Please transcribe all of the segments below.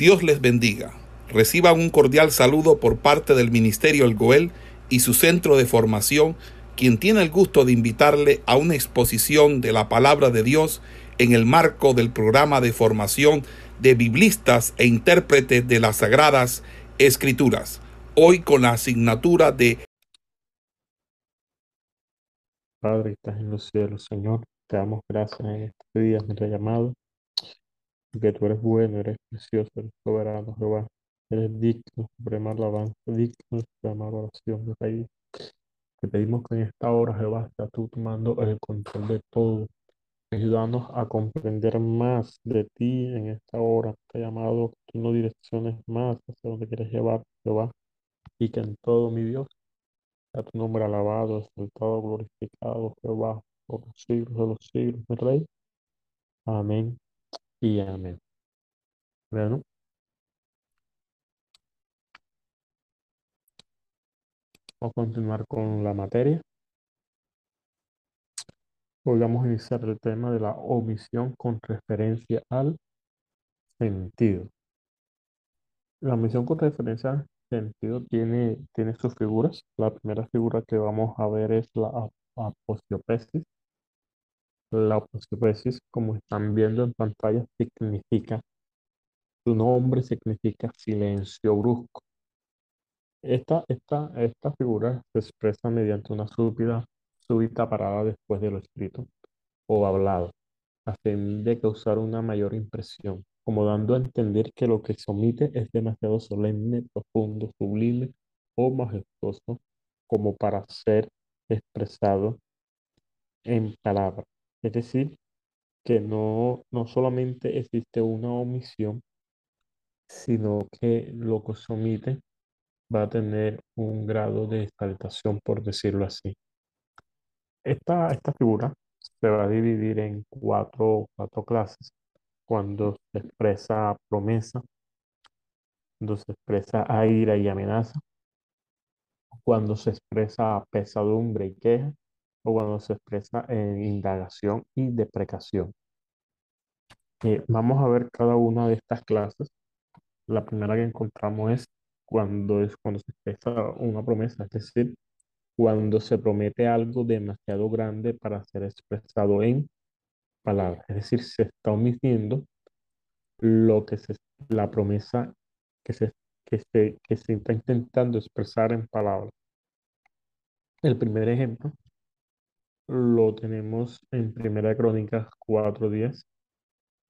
Dios les bendiga. Reciban un cordial saludo por parte del Ministerio El Goel y su centro de formación, quien tiene el gusto de invitarle a una exposición de la palabra de Dios en el marco del programa de formación de biblistas e intérpretes de las Sagradas Escrituras, hoy con la asignatura de Padre, estás en los cielos, Señor, te damos gracias en este día, nuestro llamado, porque tú eres bueno, eres precioso, eres soberano, Jehová, eres digno, suprema alabanza, digno suprema oración, Rey. Te pedimos que en esta hora, Jehová, estás tú tomando el control de todo, ayudándonos a comprender más de ti en esta hora, te llamado, tú nos direcciones más hacia donde quieres llevar, Jehová, y que en todo, mi Dios, sea tu nombre alabado, exaltado, glorificado, Jehová, por los siglos de los siglos, mi Rey. Amén y amén. Bueno, vamos a continuar con la materia. Hoy vamos a iniciar el tema de la omisión con referencia al sentido. La omisión con referencia al sentido tiene, tiene sus figuras. La primera figura que vamos a ver es la ap- aposiopesis. La aposiopesis, como están viendo en pantalla, significa, su nombre significa silencio brusco. Esta, esta, esta figura se expresa mediante una súbita, súbita parada después de lo escrito o hablado, a fin de causar una mayor impresión, como dando a entender que lo que se omite es demasiado solemne, profundo, sublime o majestuoso como para ser expresado en palabras. Es decir, que no, no solamente existe una omisión, sino que lo que se omite va a tener un grado de exaltación, por decirlo así. Esta, esta figura se va a dividir en cuatro, cuatro clases. Cuando se expresa promesa, cuando se expresa ira y amenaza, cuando se expresa pesadumbre y queja, o cuando se expresa en indagación y deprecación. Eh, vamos a ver cada una de estas clases. La primera que encontramos es cuando, es cuando se expresa una promesa, es decir, cuando se promete algo demasiado grande para ser expresado en palabras. Es decir, se está omitiendo lo que se, la promesa que se, que se, que se está intentando expresar en palabras. El primer ejemplo lo tenemos en Primera Crónicas 4.10.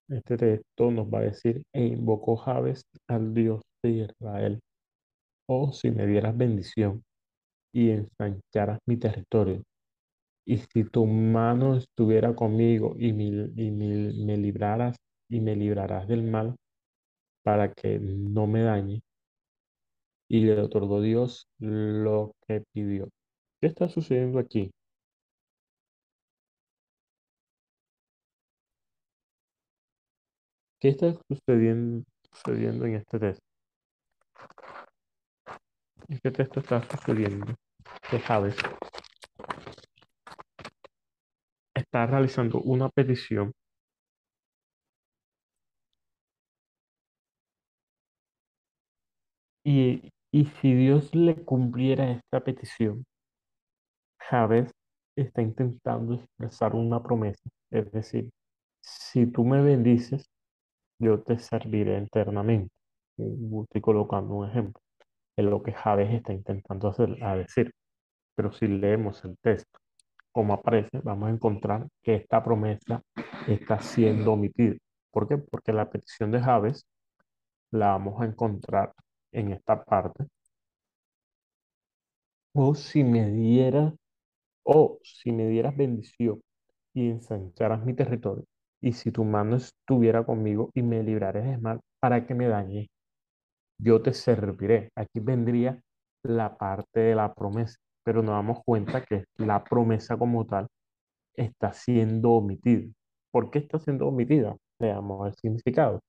Este texto nos va a decir, e invocó Jabes al Dios de Israel. Oh, si me dieras bendición y ensancharas mi territorio. Y si tu mano estuviera conmigo y, me, y me, me libraras y me librarás del mal para que no me dañe. Y le otorgó Dios lo que pidió. ¿Qué está sucediendo aquí? ¿Qué está sucediendo, sucediendo en este? ¿En qué texto está sucediendo? Que Javes está realizando una petición y, y si Dios le cumpliera esta petición, Javes está intentando expresar una promesa, es decir, si tú me bendices, yo te serviré eternamente. Estoy colocando un ejemplo de lo que Javes está intentando hacer, a decir. Pero si leemos el texto como aparece, vamos a encontrar que esta promesa está siendo omitida. ¿Por qué? Porque la petición de Javes la vamos a encontrar en esta parte. O si me dieras, o si me dieras bendición y ensancharas mi territorio, y si tu mano estuviera conmigo y me librares de mal para que me dañe, yo te serviré. Aquí vendría la parte de la promesa, pero nos damos cuenta que la promesa como tal está siendo omitida. ¿Por qué está siendo omitida? Veamos el significado.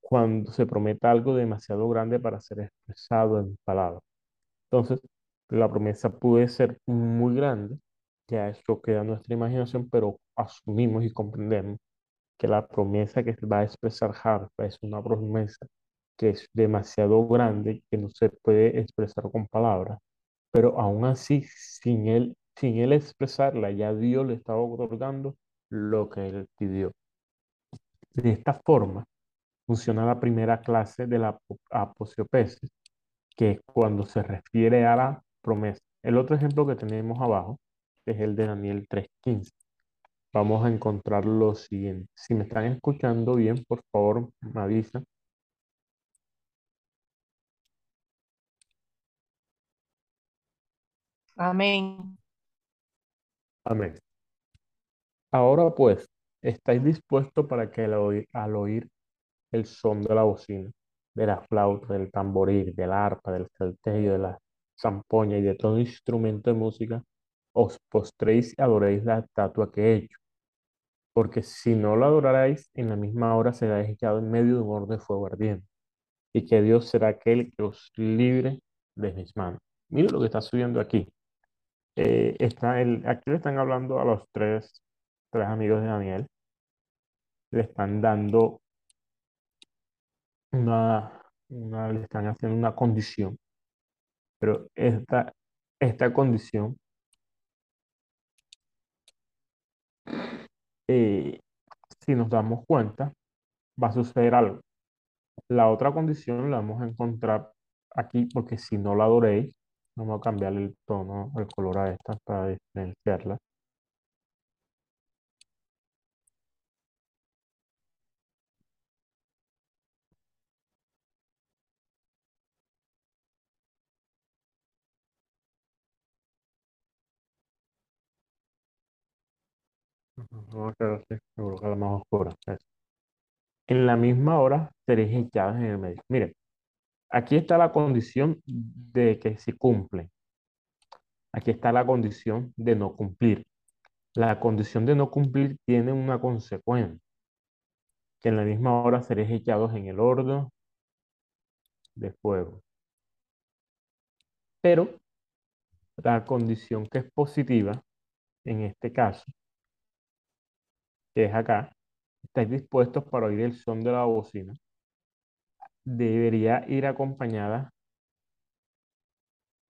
Cuando se promete algo demasiado grande para ser expresado en palabras. Entonces, la promesa puede ser muy grande, ya eso queda en nuestra imaginación, pero asumimos y comprendemos que la promesa que va a expresar Harpa es una promesa que es demasiado grande, que no se puede expresar con palabras, pero aún así, sin él, sin él expresarla, ya Dios le estaba otorgando lo que él pidió. De esta forma funciona la primera clase de la aposiopesis, que es cuando se refiere a la promesa. El otro ejemplo que tenemos abajo es el de Daniel 3.15. Vamos a encontrar lo siguiente. Si me están escuchando bien, por favor, me avisan. Amén. Amén. Ahora pues, ¿estáis dispuestos para que al oír, al oír el son de la bocina, de la flauta, del tamboril, del arpa, del salterio, de la zampoña y de todo instrumento de música, os postréis y adoréis la estatua que he hecho? Porque si no la adoraréis, en la misma hora será echado en medio de un horno de fuego ardiente, y que Dios será aquel que os libre de mis manos. Mira lo que está subiendo aquí. Eh, está el, aquí le están hablando a los tres, tres amigos de Daniel. Le están dando una, una, le están haciendo una condición. Pero esta, esta condición eh, si nos damos cuenta, va a suceder algo. La otra condición la vamos a encontrar aquí porque si no la adoréis, vamos a cambiar el tono, el color a esta para diferenciarla. Más oscura. En la misma hora seréis echados en el medio. Miren, aquí está la condición de que se cumple. Aquí está la condición de no cumplir. La condición de no cumplir tiene una consecuencia, que en la misma hora seréis echados en el horno de fuego. Pero la condición que es positiva, en este caso, que es acá, estáis dispuestos para oír el son de la bocina, debería ir acompañada,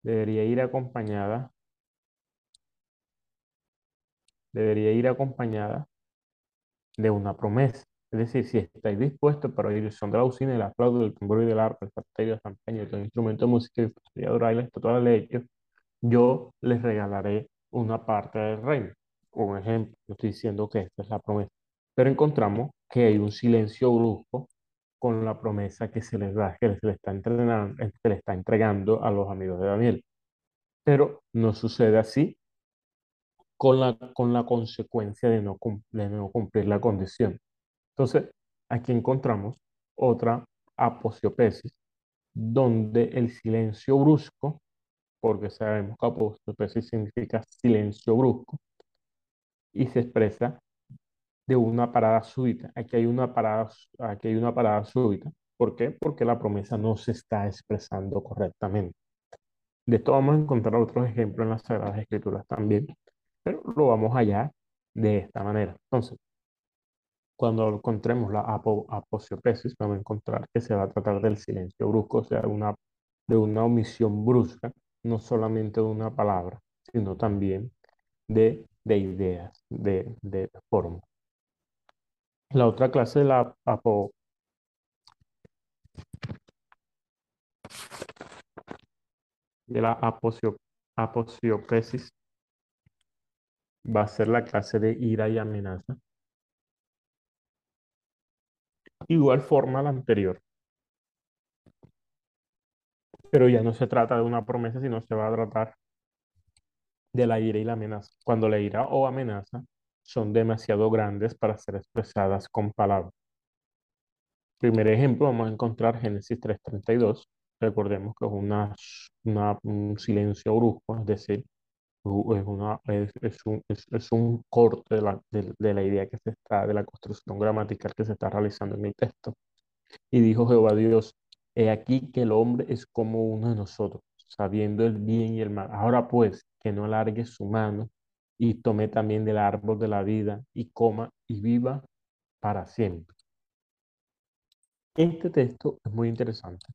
debería ir acompañada, debería ir acompañada de una promesa. Es decir, si estáis dispuestos para oír el son de la bocina, el aplauso del tambor y del arpa, el salterio, el zampeño, el instrumento de música y adorar la estatua de yo les regalaré una parte del reino. Un ejemplo, no estoy diciendo que esta es la promesa, pero encontramos que hay un silencio brusco con la promesa que se les da, que se le está entregando, se le está entregando a los amigos de Daniel. Pero no sucede así con la, con la consecuencia de no, de no cumplir la condición. Entonces, aquí encontramos otra aposiopesis, donde el silencio brusco, porque sabemos que aposiopesis significa silencio brusco, y se expresa de una parada súbita. Aquí hay una parada, aquí hay una parada súbita. ¿Por qué? Porque la promesa no se está expresando correctamente. De esto vamos a encontrar otros ejemplos en las Sagradas Escrituras también, pero lo vamos allá de esta manera. Entonces, cuando encontremos la apo, aposiopesis, vamos a encontrar que se va a tratar del silencio brusco, o sea, una, de una omisión brusca, no solamente de una palabra, sino también de, de ideas, de, de forma. La otra clase la apo, de la aposio, aposiopesis va a ser la clase de ira y amenaza. Igual forma la anterior. Pero ya no se trata de una promesa, sino se va a tratar de la ira y la amenaza. Cuando la ira o amenaza son demasiado grandes para ser expresadas con palabras. Primer ejemplo, vamos a encontrar Génesis 3.32. Recordemos que es una, un silencio brusco, es decir, es, una, es, un, es, un, corte de la, de la idea que se está, de la construcción gramatical que se está realizando en el texto. Y dijo Jehová Dios, he aquí que el hombre es como uno de nosotros, sabiendo el bien y el mal. Ahora pues, que no alargue su mano y tome también del árbol de la vida y coma y viva para siempre. Este texto es muy interesante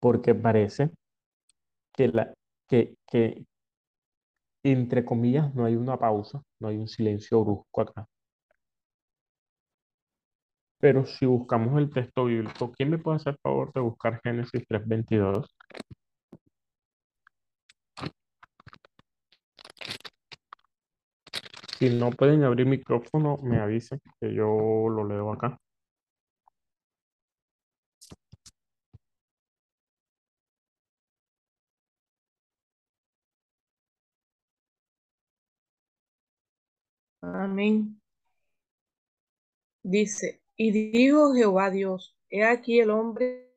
porque parece que, la, que, que entre comillas, no hay una pausa, no hay un silencio brusco acá. Pero si buscamos el texto bíblico, ¿quién me puede hacer favor de buscar Génesis 3.22? Si no pueden abrir micrófono, me avisen que yo lo leo acá. Amén. Dice, y dijo Jehová Dios, he aquí el hombre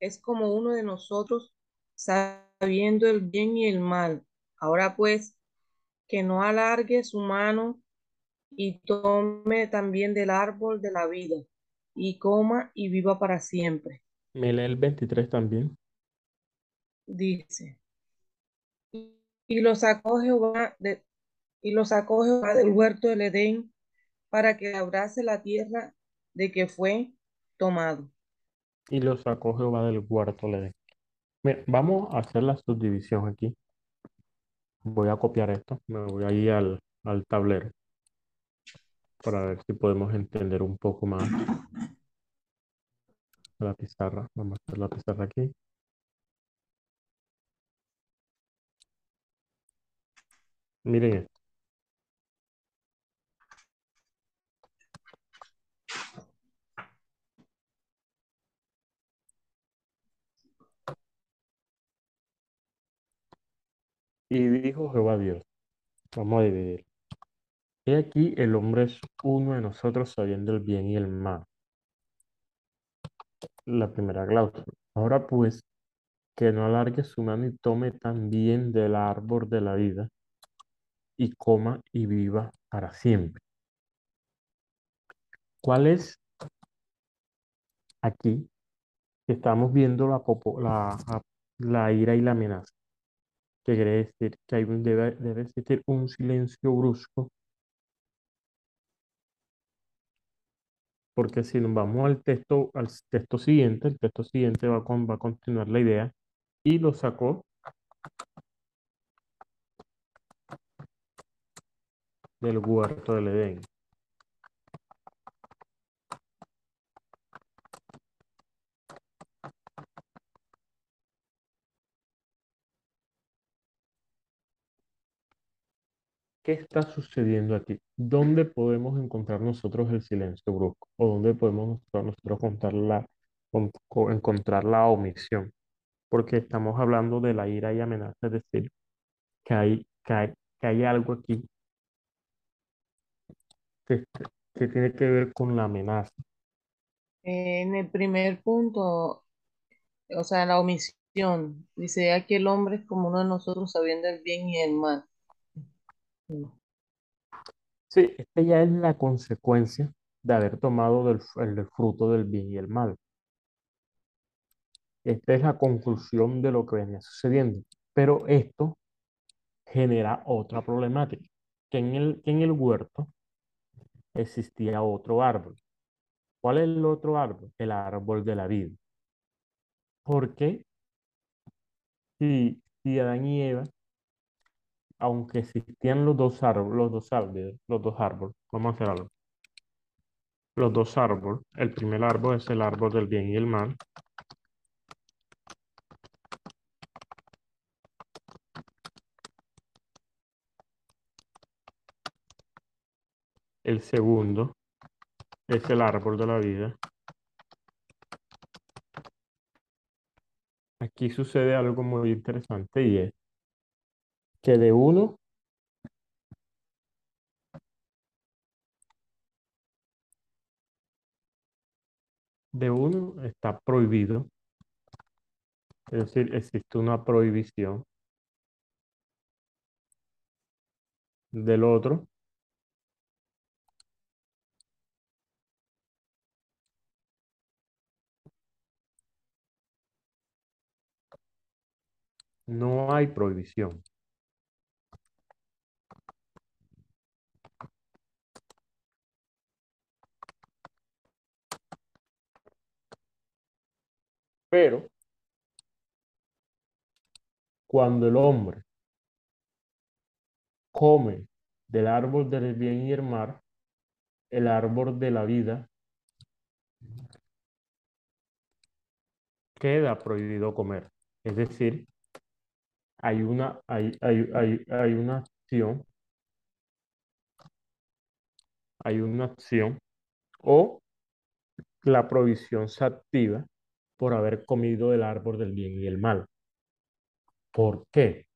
es como uno de nosotros, sabiendo el bien y el mal. Ahora pues, que no alargue su mano y tome también del árbol de la vida y coma y viva para siempre. Me lee el 23 también. Dice, y lo sacó Jehová de, y lo sacó Jehová del huerto del Edén para que labrase la tierra de que fue tomado. Y lo sacó Jehová del huerto del Edén. Mira, vamos a hacer la subdivisión aquí. Voy a copiar esto, me voy a ir al, al tablero para ver si podemos entender un poco más la pizarra. Vamos a hacer la pizarra aquí. Miren Y dijo Jehová Dios, vamos a dividir. He aquí el hombre es uno de nosotros sabiendo el bien y el mal. La primera cláusula. Ahora pues, que no alargue su mano y tome también del árbol de la vida y coma y viva para siempre. ¿Cuál es aquí? Estamos viendo la, la ira y la amenaza. Que quiere decir que hay un, debe, debe existir un silencio brusco. Porque si nos vamos al texto, al texto siguiente, el texto siguiente va, con, va a continuar la idea. Y lo sacó del huerto del Edén. ¿Qué está sucediendo aquí? ¿Dónde podemos encontrar nosotros el silencio brusco? ¿O dónde podemos nosotros, encontrar la, con- con- encontrar la omisión? Porque estamos hablando de la ira y amenaza, es decir, que hay, que hay, algo aquí que tiene que ver con la amenaza. En el primer punto, o sea, la omisión, dice aquí el hombre es como uno de nosotros sabiendo el bien y el mal. Sí, esta ya es la consecuencia de haber tomado del, el fruto del bien y el mal. Esta es la conclusión de lo que venía sucediendo. Pero esto genera otra problemática, que en el, en el huerto existía otro árbol. ¿Cuál es el otro árbol? El árbol de la vida. Porque si, si Adán y Eva, aunque existían los dos árboles, los dos árboles, los dos árboles, vamos a hacer algo. Los dos árboles, el primer árbol es el árbol del bien y el mal. El segundo es el árbol de la vida. Aquí sucede algo muy interesante y es que de uno de uno está prohibido, es decir, existe una prohibición. Del otro no hay prohibición. Pero cuando el hombre come del árbol del bien y el mal, el árbol de la vida queda prohibido comer. Es decir, hay una, hay, hay, hay, hay una acción, hay una acción o la provisión se activa por haber comido el árbol del bien y el mal. ¿Por qué?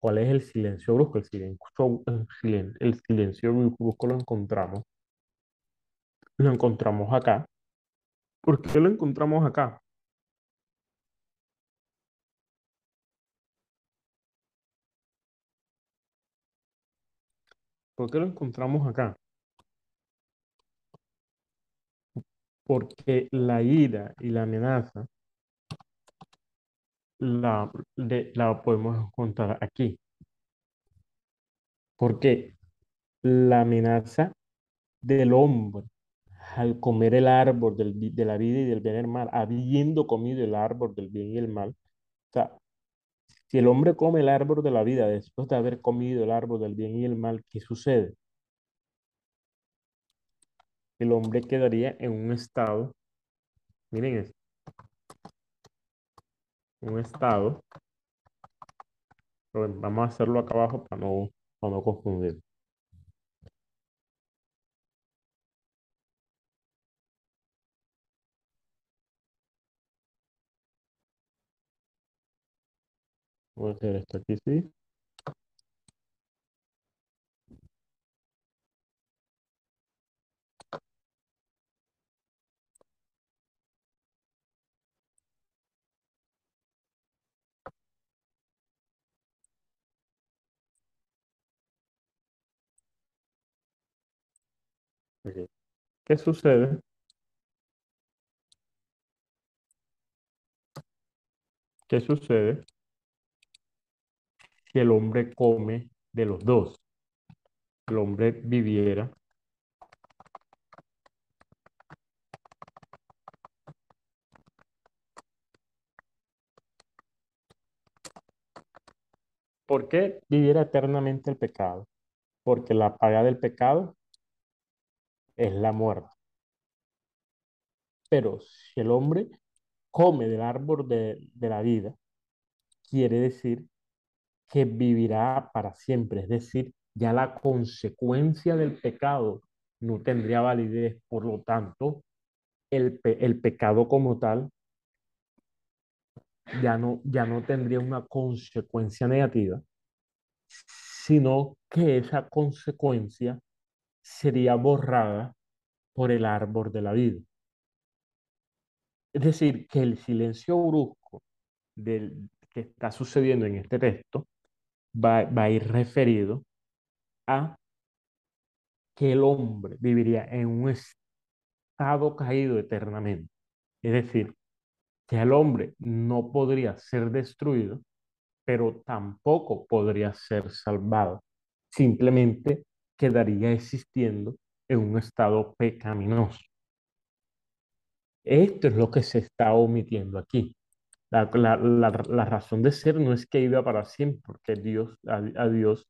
¿Cuál es el silencio brusco? El silencio, el silen- el silencio brusco lo encontramos. Lo encontramos acá. ¿Por qué lo encontramos acá? ¿Por qué lo encontramos acá? Porque la ira y la amenaza la, de- la podemos encontrar aquí. Porque la amenaza del hombre al comer el árbol del de la vida y del bien y el mal, habiendo comido el árbol del bien y el mal, o si el hombre come el árbol de la vida después de haber comido el árbol del bien y el mal, ¿qué sucede? El hombre quedaría en un estado, miren esto, un estado, vamos a hacerlo acá abajo para no, para no confundir. Voy a hacer esto aquí, sí. Ok. ¿Qué sucede? ¿Qué sucede si el hombre come de los dos? El hombre viviera ¿Por qué viviera eternamente el pecado? Porque la paga del pecado es la muerte. Pero si el hombre come del árbol de, de la vida, quiere decir que vivirá para siempre. Es decir, ya la consecuencia del pecado no tendría validez. Por lo tanto, el, el pecado como tal ya no, ya no tendría una consecuencia negativa, sino que esa consecuencia sería borrada por el árbol de la vida. Es decir, que el silencio brusco del, que está sucediendo en este texto va, a ir referido a que el hombre viviría en un estado caído eternamente. Es decir, que el hombre no podría ser destruido, pero tampoco podría ser salvado. Simplemente quedaría existiendo en un estado pecaminoso. Esto es lo que se está omitiendo aquí. La, razón de ser no es que viva para siempre, porque Dios, a, a Dios,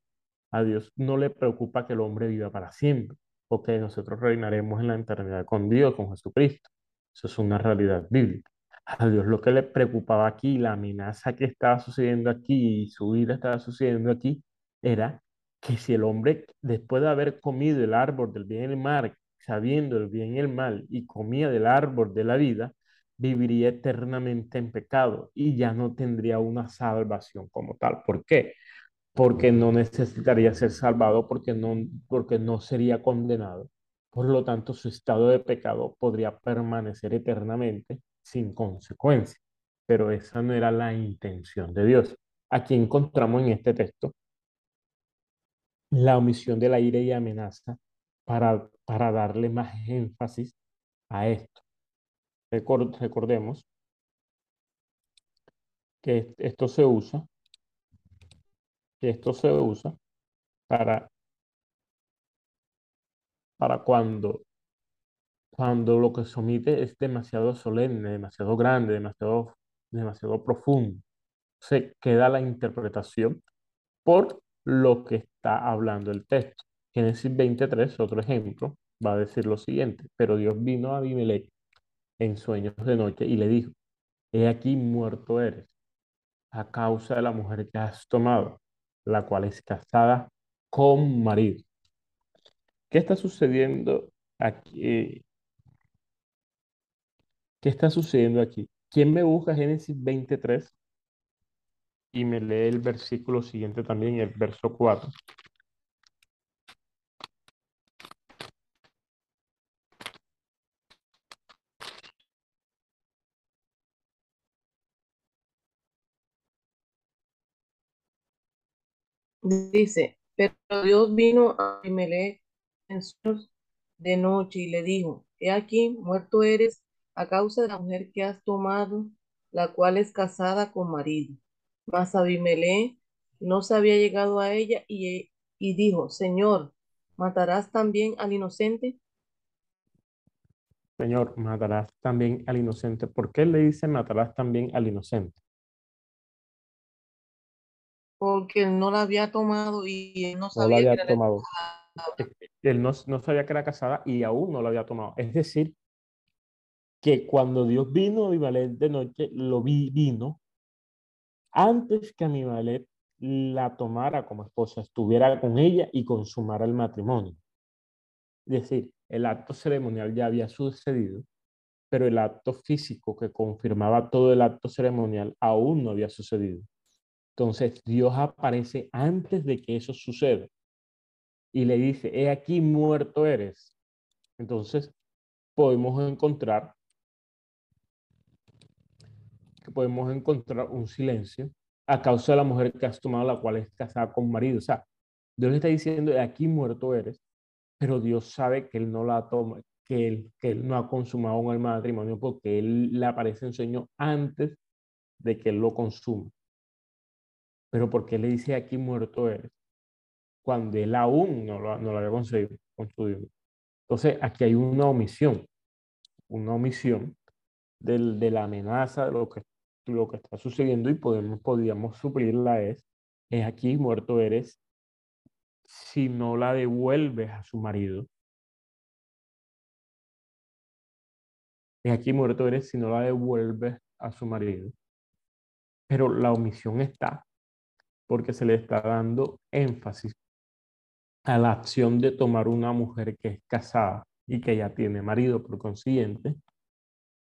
a Dios no le preocupa que el hombre viva para siempre, porque nosotros reinaremos en la eternidad con Dios, con Jesucristo. Eso es una realidad bíblica. A Dios lo que le preocupaba aquí, la amenaza que estaba sucediendo aquí y su vida estaba sucediendo aquí, era que si el hombre, después de haber comido el árbol del bien y el mal, sabiendo el bien y el mal, y comía del árbol de la vida, viviría eternamente en pecado y ya no tendría una salvación como tal. ¿Por qué? Porque no necesitaría ser salvado, porque no, porque no sería condenado. Por lo tanto, su estado de pecado podría permanecer eternamente sin consecuencia. Pero esa no era la intención de Dios. Aquí encontramos en este texto la omisión de la ira y amenaza para, para darle más énfasis a esto. Record- recordemos que esto se usa, esto se usa para, para cuando, cuando lo que se omite es demasiado solemne, demasiado grande, demasiado, demasiado profundo. Se queda la interpretación por lo que está hablando el texto. Génesis 23, otro ejemplo, va a decir lo siguiente, pero Dios vino a Abimelech en sueños de noche y le dijo, he aquí muerto eres a causa de la mujer que has tomado, la cual es casada con marido. ¿Qué está sucediendo aquí? ¿Qué está sucediendo aquí? ¿Quién me busca Génesis 23 y me lee el versículo siguiente también, el verso 4? Dice, pero Dios vino a Abimelech en sueños de noche y le dijo, he aquí, muerto eres a causa de la mujer que has tomado, la cual es casada con marido. Mas Abimelech no se había llegado a ella y, y dijo, Señor, ¿matarás también al inocente? Señor, matarás también al inocente. ¿Por qué le dice matarás también al inocente? Porque él no la había tomado y él no No la sabía que había era tomado. esposa. Él no, no sabía que era casada y aún no la había tomado. Es decir, que cuando Dios vino a Abimelech de noche, lo vi, vino antes que Abimelech la tomara como esposa, estuviera con ella y consumara el matrimonio. Es decir, el acto ceremonial ya había sucedido, pero el acto físico que confirmaba todo el acto ceremonial aún no había sucedido. Entonces Dios aparece antes de que eso suceda y le dice, he aquí muerto eres. Entonces podemos encontrar que podemos encontrar un silencio a causa de la mujer que has tomado, la cual es casada con marido. O sea, Dios le está diciendo, he aquí muerto eres, pero Dios sabe que él no la toma, que él, que él no ha consumado el matrimonio porque él le aparece en sueño antes de que él lo consuma. Pero ¿por qué le dice aquí muerto eres? Cuando él aún no lo, no lo había conseguido, construido. Entonces, aquí hay una omisión, una omisión del, de la amenaza de lo que, lo que está sucediendo y podemos, podríamos suplirla es, es aquí muerto eres si no la devuelves a su marido. Es aquí muerto eres si no la devuelves a su marido. Pero la omisión está porque se le está dando énfasis a la acción de tomar una mujer que es casada y que ya tiene marido, por consiguiente,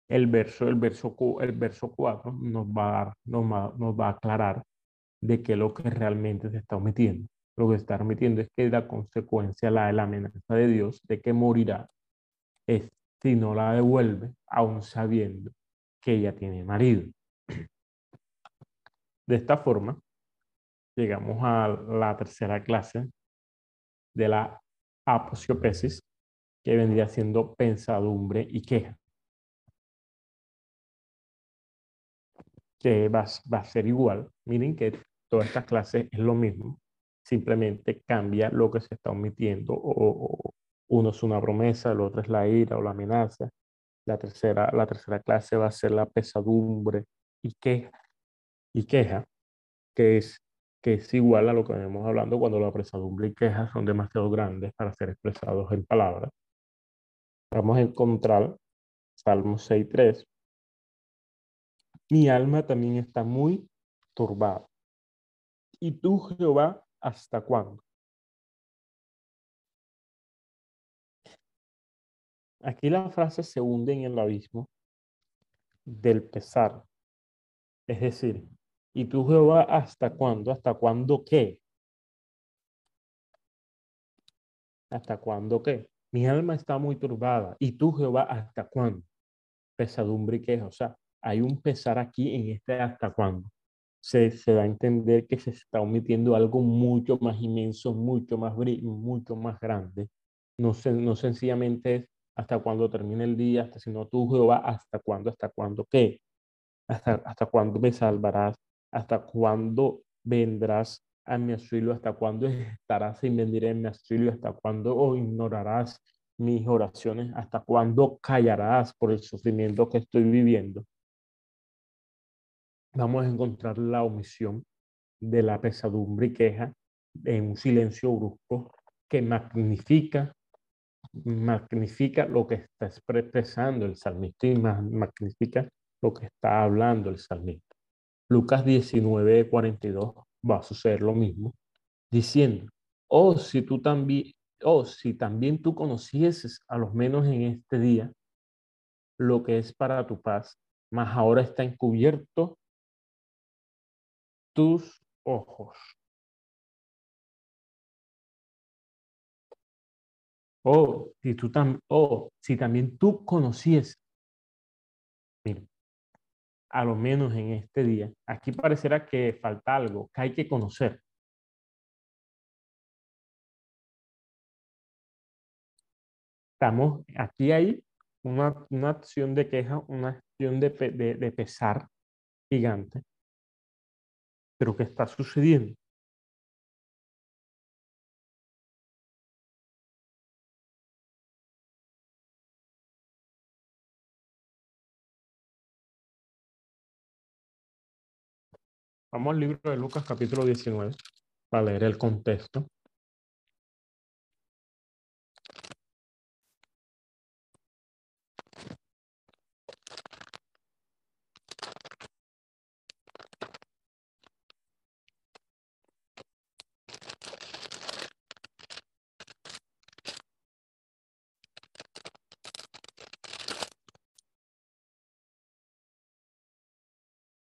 el verso, el verso, el verso 4 nos va, a dar, nos, va, nos va a aclarar de qué es lo que realmente se está omitiendo. Lo que se está omitiendo es que la consecuencia, la de la amenaza de Dios de que morirá, es si no la devuelve, aún sabiendo que ella tiene marido. De esta forma, llegamos a la tercera clase de la aposiopesis, que vendría siendo pensadumbre y queja. Que va, va a ser igual. Miren que todas estas clases es lo mismo, simplemente cambia lo que se está omitiendo. O, o, uno es una promesa, el otro es la ira o la amenaza. La tercera, la tercera clase va a ser la pesadumbre y queja, y queja, que es que es igual a lo que venimos hablando cuando la pesadumbre y quejas son demasiado grandes para ser expresados en palabras. Vamos a encontrar Salmo 6.3. Mi alma también está muy turbada. ¿Y tú, Jehová, hasta cuándo? Aquí la frase se hunde en el abismo del pesar. Es decir, ¿Y tú, Jehová, hasta cuándo? ¿Hasta cuándo qué? ¿Hasta cuándo qué? Mi alma está muy turbada. ¿Y tú, Jehová, hasta cuándo? Pesadumbre y queja. O sea, hay un pesar aquí en este hasta cuándo. Se, se da a entender que se está omitiendo algo mucho más inmenso, mucho más, mucho más grande. No, no sencillamente es hasta cuándo termine el día, hasta sino tú, Jehová, hasta cuándo, hasta cuándo qué. Hasta, hasta cuándo me salvarás, ¿Hasta cuándo vendrás a mi auxilio? ¿Hasta cuándo estarás sin venir en mi auxilio? ¿Hasta cuándo o ignorarás mis oraciones? ¿Hasta cuándo callarás por el sufrimiento que estoy viviendo? Vamos a encontrar la omisión de la pesadumbre y queja en un silencio brusco que magnifica, magnifica lo que está expresando el salmista y magnifica lo que está hablando el salmista. Lucas 19, 42 va a suceder lo mismo, diciendo, oh, si tú también, oh, si también tú conocieses a los menos en este día lo que es para tu paz, mas ahora está encubierto tus ojos. Oh, si tú también, oh, si también tú conocieses, mira, a lo menos en este día, aquí parecerá que falta algo, que hay que conocer. Estamos, aquí hay una, una acción de queja, una acción de, de, de pesar gigante. Pero ¿qué está sucediendo? Vamos al libro de Lucas capítulo 19 para leer el contexto.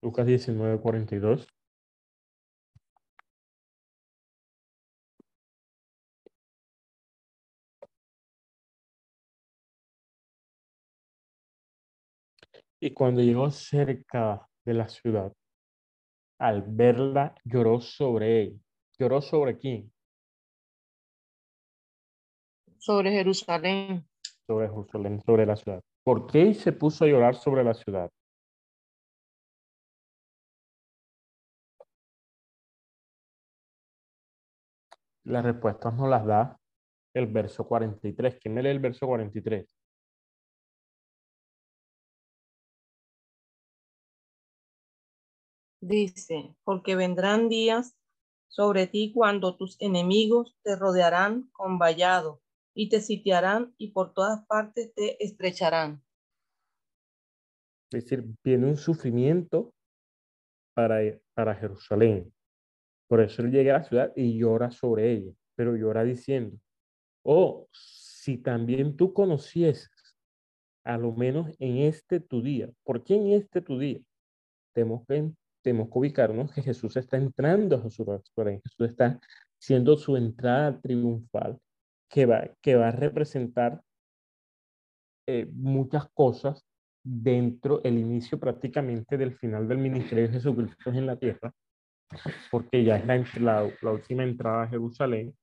Lucas 19, 42. Y cuando llegó cerca de la ciudad, al verla, lloró sobre ella. ¿Lloró sobre quién? Sobre Jerusalén. Sobre Jerusalén, sobre la ciudad. ¿Por qué se puso a llorar sobre la ciudad? Las respuestas nos las da el verso 43. ¿Quién me lee el verso 43? Dice, porque vendrán días sobre ti cuando tus enemigos te rodearán con vallado y te sitiarán y por todas partes te estrecharán. Es decir, viene un sufrimiento para, para Jerusalén. Por eso él llega a la ciudad y llora sobre ella, pero llora diciendo, oh, si también tú conocieses, a lo menos en este tu día, ¿por qué en este tu día? Tenemos que, tenemos que ubicarnos que Jesús está entrando a Jerusalén, Jesús está siendo su entrada triunfal, que va, que va a representar eh, muchas cosas dentro el inicio prácticamente del final del ministerio de Jesucristo en la tierra, porque ya es la, la, última entrada a Jerusalén.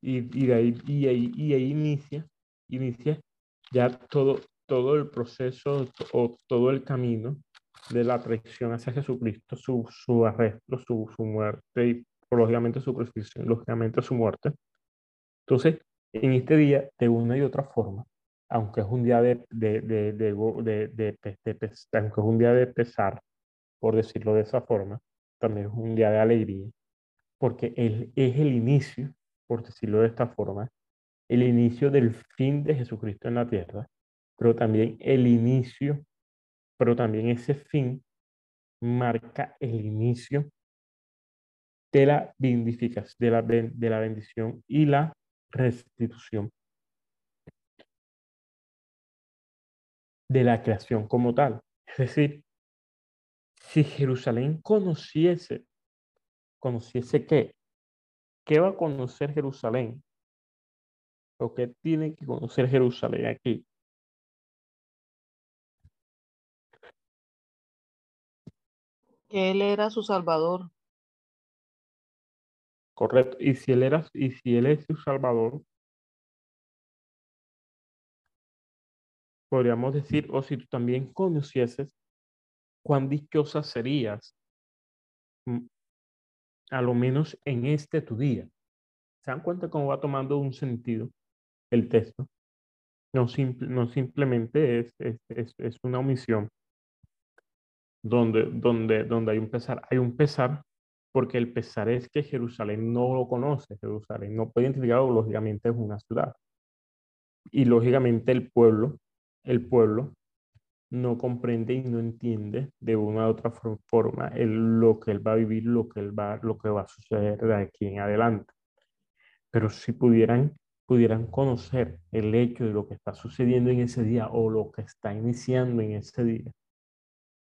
Y, y, de ahí, y, ahí, y ahí inicia, inicia ya todo, todo el proceso o todo el camino de la traición hacia Jesucristo, su, su arresto, su, su muerte y lógicamente su crucifixión, lógicamente su muerte. Entonces, en este día, de una y otra forma, aunque es un día de, de, de, de, de, de, de aunque es un día de pesar, por decirlo de esa forma, también es un día de alegría, porque él es el inicio, por decirlo de esta forma, el inicio del fin de Jesucristo en la tierra, pero también el inicio, pero también ese fin marca el inicio de la vindificación, de la, de la bendición y la restitución de la creación como tal. Es decir, si Jerusalén conociese, conociese qué, ¿qué va a conocer Jerusalén? ¿O qué tiene que conocer Jerusalén aquí? Que él era su salvador. Correcto. Y si él era, y si él es su salvador, podríamos decir, o si tú también conocieses cuán dichosa serías, a lo menos en este tu día. ¿Se dan cuenta cómo va tomando un sentido el texto? No, no simplemente es, es, es, es, una omisión donde, donde, donde hay un pesar. Hay un pesar porque el pesar es que Jerusalén no lo conoce, Jerusalén no puede identificarlo, lógicamente es una ciudad. Y lógicamente el pueblo, el pueblo no comprende y no entiende de una u otra forma el, lo que él va a vivir, lo que, él va, lo que va a suceder de aquí en adelante. Pero si pudieran, pudieran conocer el hecho de lo que está sucediendo en ese día o lo que está iniciando en ese día,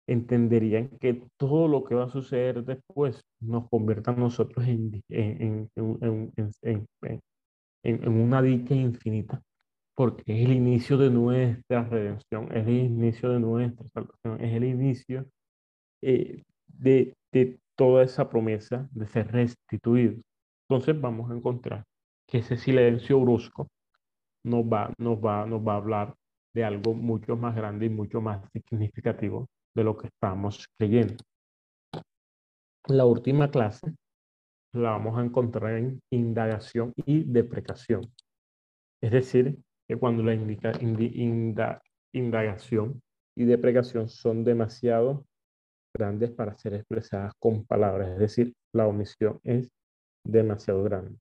entenderían que todo lo que va a suceder después nos convierta a nosotros en, en, en, en una dicha infinita porque es el inicio de nuestra redención, es el inicio de nuestra salvación, es el inicio eh, de, de toda esa promesa de ser restituidos. Entonces vamos a encontrar que ese silencio brusco nos va, nos va, nos va a hablar de algo mucho más grande y mucho más significativo de lo que estamos creyendo. La última clase la vamos a encontrar en indagación y deprecación. Es decir, cuando la indica, indagación y deprecación son demasiado grandes para ser expresadas con palabras, es decir, la omisión es demasiado grande.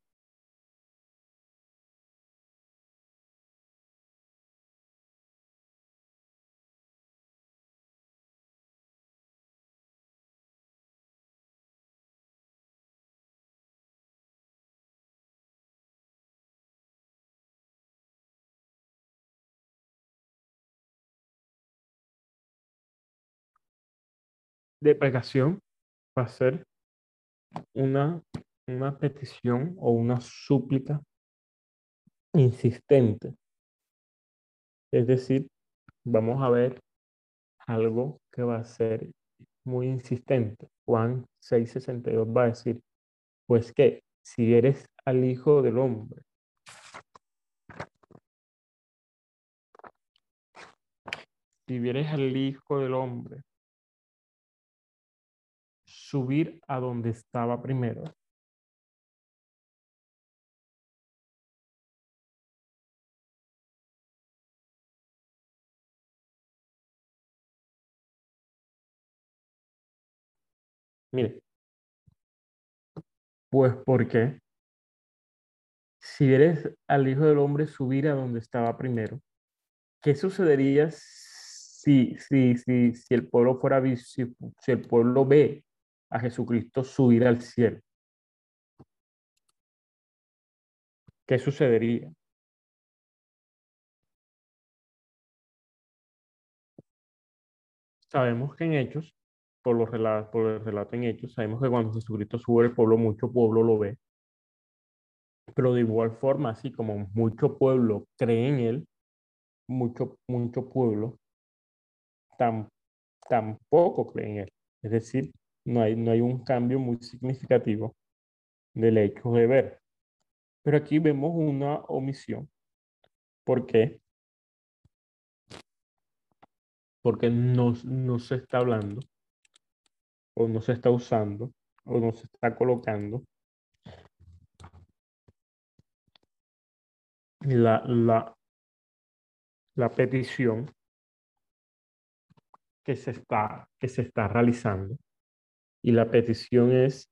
Deprecación va a ser una, una petición o una súplica insistente. Es decir, vamos a ver algo que va a ser muy insistente. Juan 6:62 va a decir, pues que si eres al Hijo del Hombre, si eres al Hijo del Hombre, subir a donde estaba primero. Mire, pues porque si eres al Hijo del Hombre subir a donde estaba primero, ¿qué sucedería si, si, si, si el pueblo fuera si, si el pueblo ve a Jesucristo subir al cielo. ¿Qué sucedería? Sabemos que en Hechos, por, los relatos, por el relato en Hechos, sabemos que cuando Jesucristo sube el pueblo, mucho pueblo lo ve. Pero de igual forma, así como mucho pueblo cree en él, mucho, mucho pueblo tampoco cree en él. Es decir, no hay, no hay un cambio muy significativo del hecho de ver. Pero aquí vemos una omisión. ¿Por qué? Porque no, no se está hablando, o no se está usando, o no se está colocando la, la, la petición que se está, que se está realizando y la petición es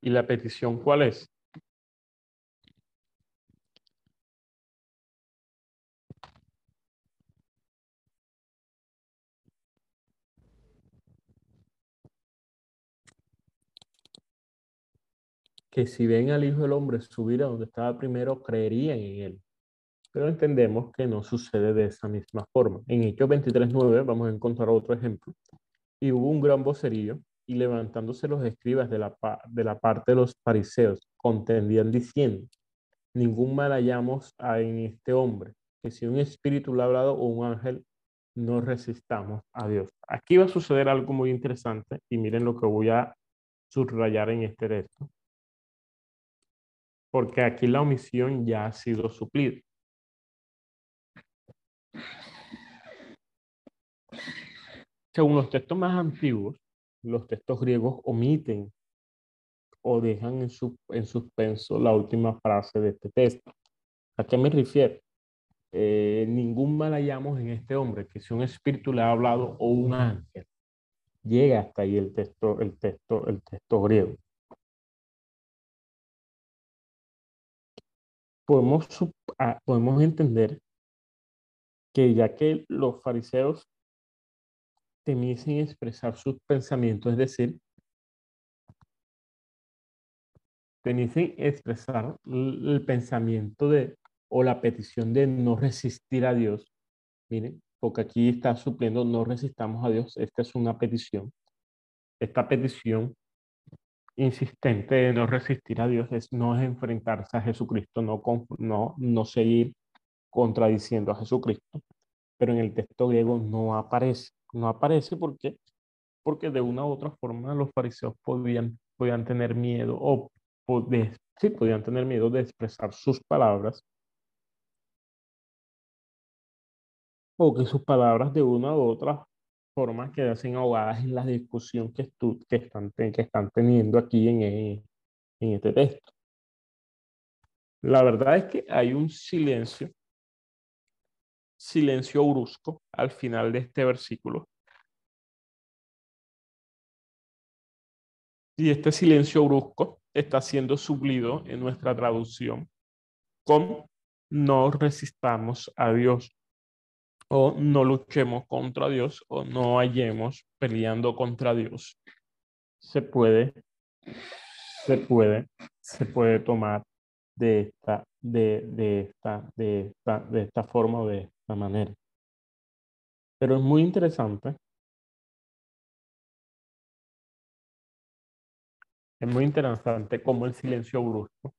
¿Y la petición cuál es? Que si ven al Hijo del Hombre subir a donde estaba primero, creerían en él. Pero entendemos que no sucede de esa misma forma. En Hechos 23.9 vamos a encontrar otro ejemplo. Y hubo un gran vocerío, y levantándose los escribas de la, de la parte de los fariseos, contendían diciendo, ningún mal hallamos en este hombre, que si un espíritu le ha hablado o un ángel, no resistamos a Dios. Aquí va a suceder algo muy interesante, y miren lo que voy a subrayar en este texto porque aquí la omisión ya ha sido suplida. Según los textos más antiguos, los textos griegos omiten o dejan en, su, en suspenso la última frase de este texto. ¿A qué me refiero? Eh, ningún mal hallamos en este hombre, que si un espíritu le ha hablado o un ángel. Llega hasta ahí el texto, el texto, el texto griego. Podemos, ah, podemos entender que ya que los fariseos temiesen expresar sus pensamientos, es decir, temiesen expresar el pensamiento de o la petición de no resistir a Dios. Miren, porque aquí está supliendo no resistamos a Dios. Esta es una petición. Esta petición insistente de no resistir a Dios es no enfrentarse a Jesucristo, no, no, no seguir contradiciendo a Jesucristo. Pero en el texto griego no aparece. No aparece porque, porque de una u otra forma los fariseos podían, podían tener miedo o sí, podían tener miedo de expresar sus palabras o que sus palabras de una u otra forma quedasen ahogadas en la discusión que, que, están, que están teniendo aquí en, en este texto. La verdad es que hay un silencio, silencio brusco al final de este versículo. Y este silencio brusco está siendo suplido en nuestra traducción con no resistamos a Dios o no luchemos contra Dios o no hallemos peleando contra Dios. Se puede, se puede, se puede tomar de esta, de, de esta, de esta, de esta forma o de esta manera. Pero es muy interesante Es muy interesante cómo el silencio brusco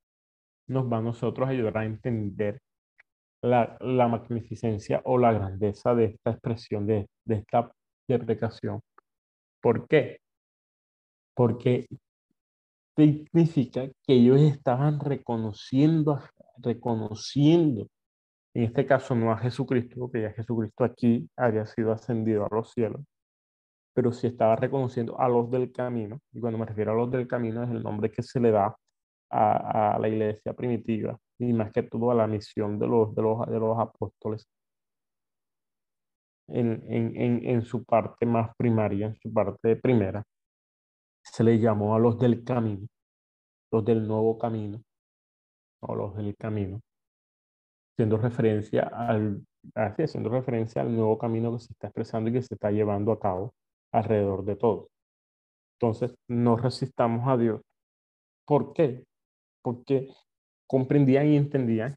nos va a nosotros ayudar a entender la, magnificencia o la grandeza de esta expresión, de, esta deprecación. ¿Por qué? Porque significa que ellos estaban reconociendo, reconociendo, en este caso no a Jesucristo, porque ya Jesucristo aquí había sido ascendido a los cielos, pero sí estaba reconociendo a los del camino, y cuando me refiero a los del camino es el nombre que se le da a, la iglesia primitiva, y más que todo a la misión de los, de los, de los apóstoles en, en, en, su parte más primaria, en su parte primera, se le llamó a los del camino, los del nuevo camino, o los del camino, haciendo referencia al, haciendo referencia al nuevo camino que se está expresando y que se está llevando a cabo alrededor de todo. Entonces, no resistamos a Dios. ¿Por qué? Porque comprendían y entendían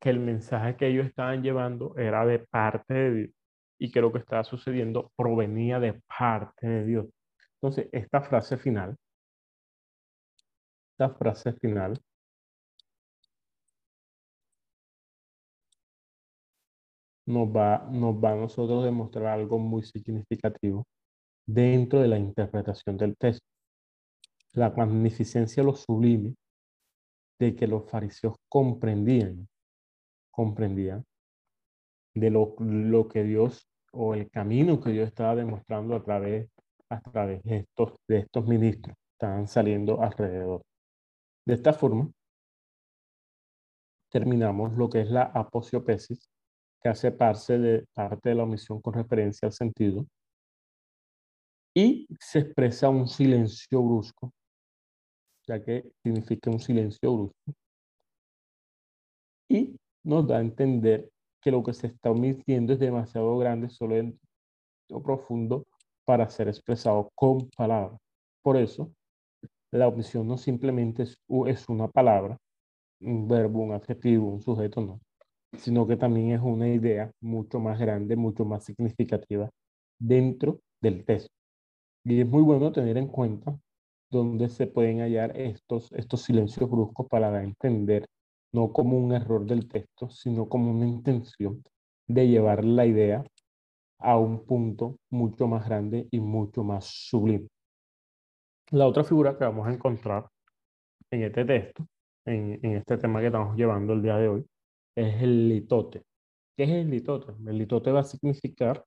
que el mensaje que ellos estaban llevando era de parte de Dios y que lo que estaba sucediendo provenía de parte de Dios. Entonces, esta frase final, esta frase final, nos va, nos va a nosotros demostrar algo muy significativo dentro de la interpretación del texto. La magnificencia, lo sublime de que los fariseos comprendían, comprendían de lo, lo que Dios o el camino que Dios estaba demostrando a través, a través de, estos, ministros estaban saliendo alrededor. De esta forma, terminamos lo que es la aposiopesis, que hace parte de, parte de la omisión con referencia al sentido, y se expresa un silencio brusco, ya que significa un silencio brusco. Y nos da a entender que lo que se está omitiendo es demasiado grande, solo o profundo para ser expresado con palabras. Por eso, la omisión no simplemente es, es una palabra, un verbo, un adjetivo, un sujeto, no, sino que también es una idea mucho más grande, mucho más significativa dentro del texto. Y es muy bueno tener en cuenta dónde se pueden hallar estos, estos silencios bruscos para dar a entender, no como un error del texto, sino como una intención de llevar la idea a un punto mucho más grande y mucho más sublime. La otra figura que vamos a encontrar en este texto en, en este tema que estamos llevando el día de hoy es el litote. ¿Qué es el litote? El litote va a significar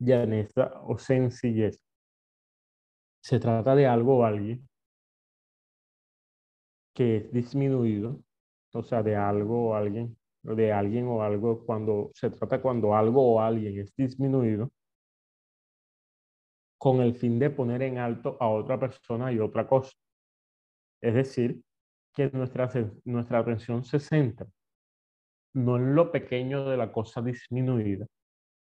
llaneza o sencillez. Se trata de algo o alguien que es disminuido, o sea, de algo o alguien, de alguien o algo, cuando se trata cuando algo o alguien es disminuido, con el fin de poner en alto a otra persona y otra cosa. Es decir, que nuestra, nuestra atención se centra no en lo pequeño de la cosa disminuida,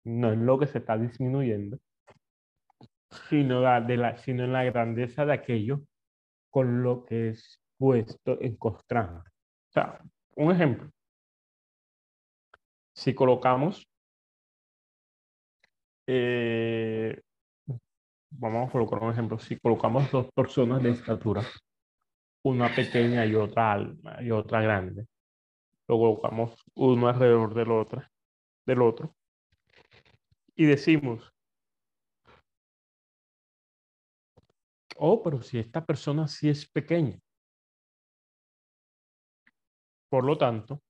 no en lo que se está disminuyendo, sino, de la, sino en la grandeza de aquello con lo que es puesto en constante. O sea, un ejemplo. Si colocamos, eh, vamos a colocar un ejemplo, si colocamos dos personas de estatura, una pequeña y otra y otra grande, lo colocamos uno alrededor del otro, del otro, y decimos, oh, pero si esta persona sí es pequeña. Por lo tanto,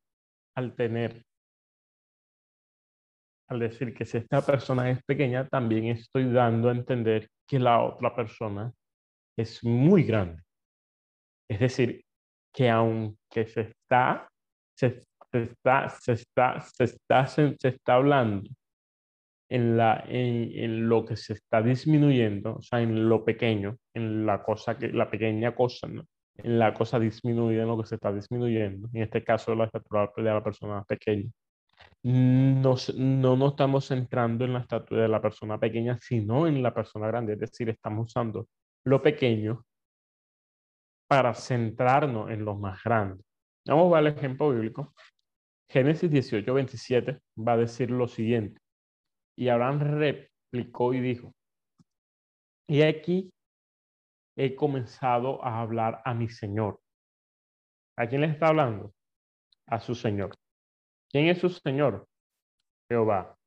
al tener, al decir que si esta persona es pequeña, también estoy dando a entender que la otra persona es muy grande. Es decir, que aunque se está, se, está, se está, se está, se está hablando en, la, en, en, lo que se está disminuyendo, o sea, en lo pequeño, en la cosa que, la pequeña cosa, en la cosa disminuida, en lo que se está disminuyendo, en este caso la estatura de la persona pequeña. No, no nos estamos centrando en la estatura de la persona pequeña, sino en la persona grande, es decir, estamos usando lo pequeño para centrarnos en lo más grande. Vamos a ver el ejemplo bíblico. Génesis 18, 27 va a decir lo siguiente. Y Abraham replicó y dijo, y aquí he comenzado a hablar a mi Señor. ¿A quién le está hablando? A su Señor. ¿Quién es su Señor? Jehová.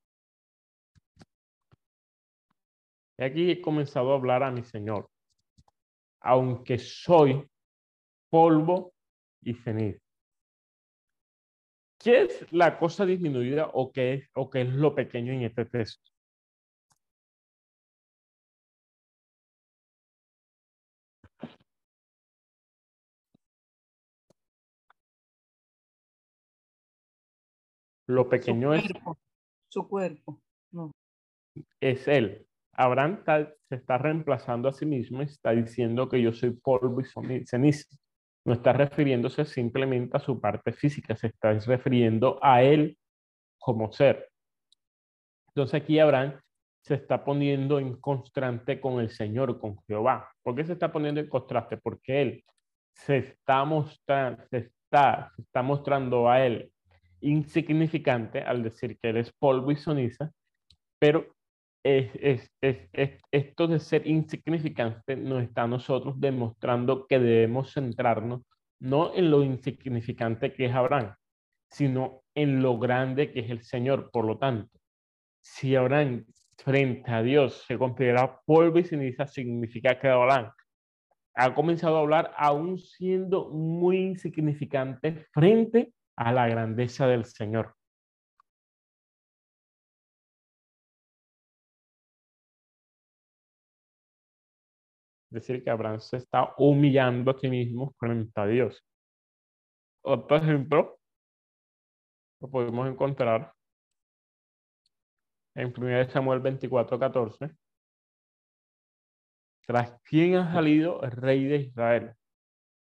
Y aquí he comenzado a hablar a mi Señor. Aunque soy polvo y ceniza. ¿Qué es la cosa disminuida o qué es, o qué es lo pequeño en este texto? Lo pequeño su cuerpo, es su cuerpo. No. Es él. Abraham se está reemplazando a sí mismo, está diciendo que yo soy polvo y ceniza no está refiriéndose simplemente a su parte física, se está refiriendo a él como ser. Entonces aquí Abraham se está poniendo en contraste con el Señor, con Jehová. ¿Por qué se está poniendo en contraste? Porque él se está mostrando, se está, se está mostrando a él insignificante al decir que él es polvo y ceniza, pero es, es, es, esto de ser insignificante nos está nosotros demostrando que debemos centrarnos no en lo insignificante que es Abraham, sino en lo grande que es el Señor. Por lo tanto, si Abraham frente a Dios se considera polvo y ceniza, significa que Abraham ha comenzado a hablar aún siendo muy insignificante frente a la grandeza del Señor. Decir que Abraham se está humillando a sí mismo frente a Dios. Otro ejemplo lo podemos encontrar en 1 Samuel 24, 14. Tras quién ha salido el rey de Israel,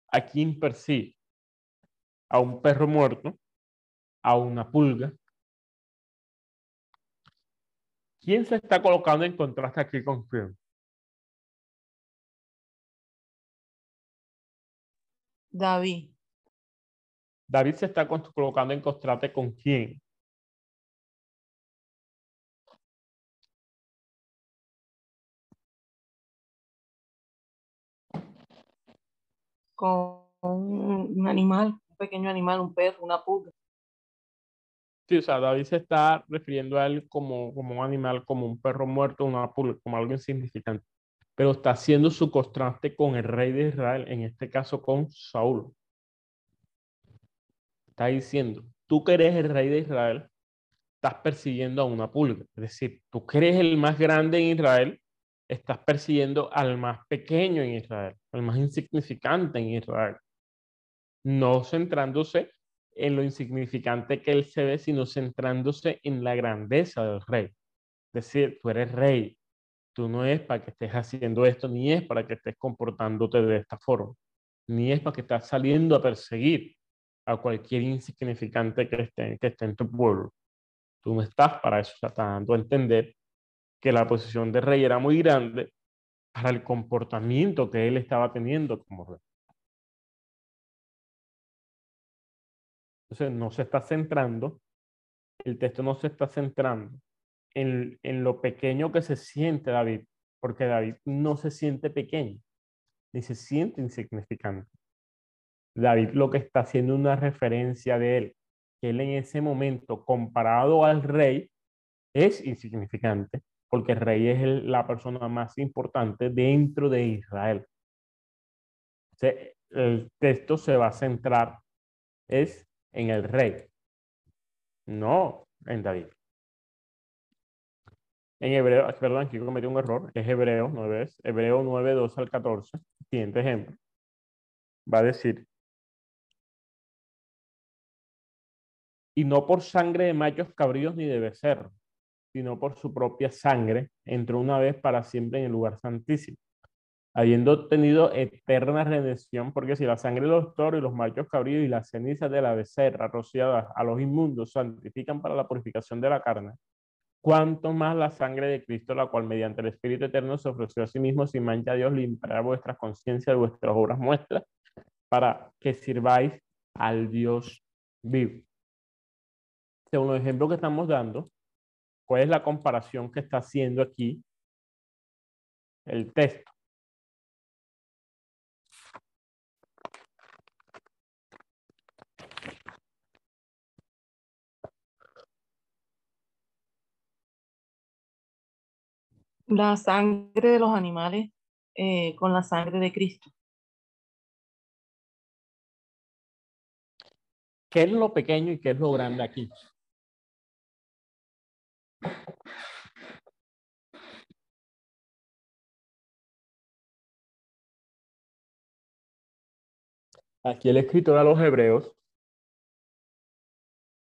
a quién persigue, a un perro muerto, a una pulga. ¿Quién se está colocando en contraste aquí con quién? David. David se está colocando en contraste con quién. Con un animal, un pequeño animal, un perro, una pulga. Sí, o sea, David se está refiriendo a él como, como un animal, como un perro muerto, una pulga, como algo insignificante. Pero está haciendo su contraste con el rey de Israel, en este caso con Saúl. Está diciendo, tú que eres el rey de Israel, estás persiguiendo a una pulga. Es decir, tú que eres el más grande en Israel, estás persiguiendo al más pequeño en Israel, al más insignificante en Israel. No centrándose en lo insignificante que él se ve, sino centrándose en la grandeza del rey. Es decir, tú eres rey, tú no es para que estés haciendo esto, ni es para que estés comportándote de esta forma, ni es para que estés saliendo a perseguir a cualquier insignificante que esté, que esté en tu pueblo. Tú no estás para eso, o está dando a entender que la posición de rey era muy grande para el comportamiento que él estaba teniendo como rey. Entonces no se está centrando, el texto no se está centrando en, en lo pequeño que se siente David, porque David no se siente pequeño, ni se siente insignificante. David lo que está haciendo una referencia de él, que él en ese momento, comparado al rey, es insignificante, porque el rey es la persona más importante dentro de Israel. el texto se va a centrar es en el rey, no en David. En hebreo, perdón, aquí cometí un error, es hebreo, no ves, hebreo 9, 2 al 14, siguiente ejemplo, va a decir, y no por sangre de machos cabríos ni de becerro, sino por su propia sangre, entró una vez para siempre en el lugar santísimo, habiendo obtenido eterna redención, porque si la sangre de los toros y los machos cabríos y las cenizas de la becerra rociadas a los inmundos santifican para la purificación de la carne, cuanto más la sangre de Cristo, la cual mediante el Espíritu Eterno se ofreció a sí mismo sin mancha a Dios, limpiará vuestras conciencias vuestras obras muestras, para que sirváis al Dios vivo según los ejemplos que estamos dando, cuál es la comparación que está haciendo aquí el texto. La sangre de los animales eh, con la sangre de Cristo. ¿Qué es lo pequeño y qué es lo grande aquí? Aquí el escritor a los hebreos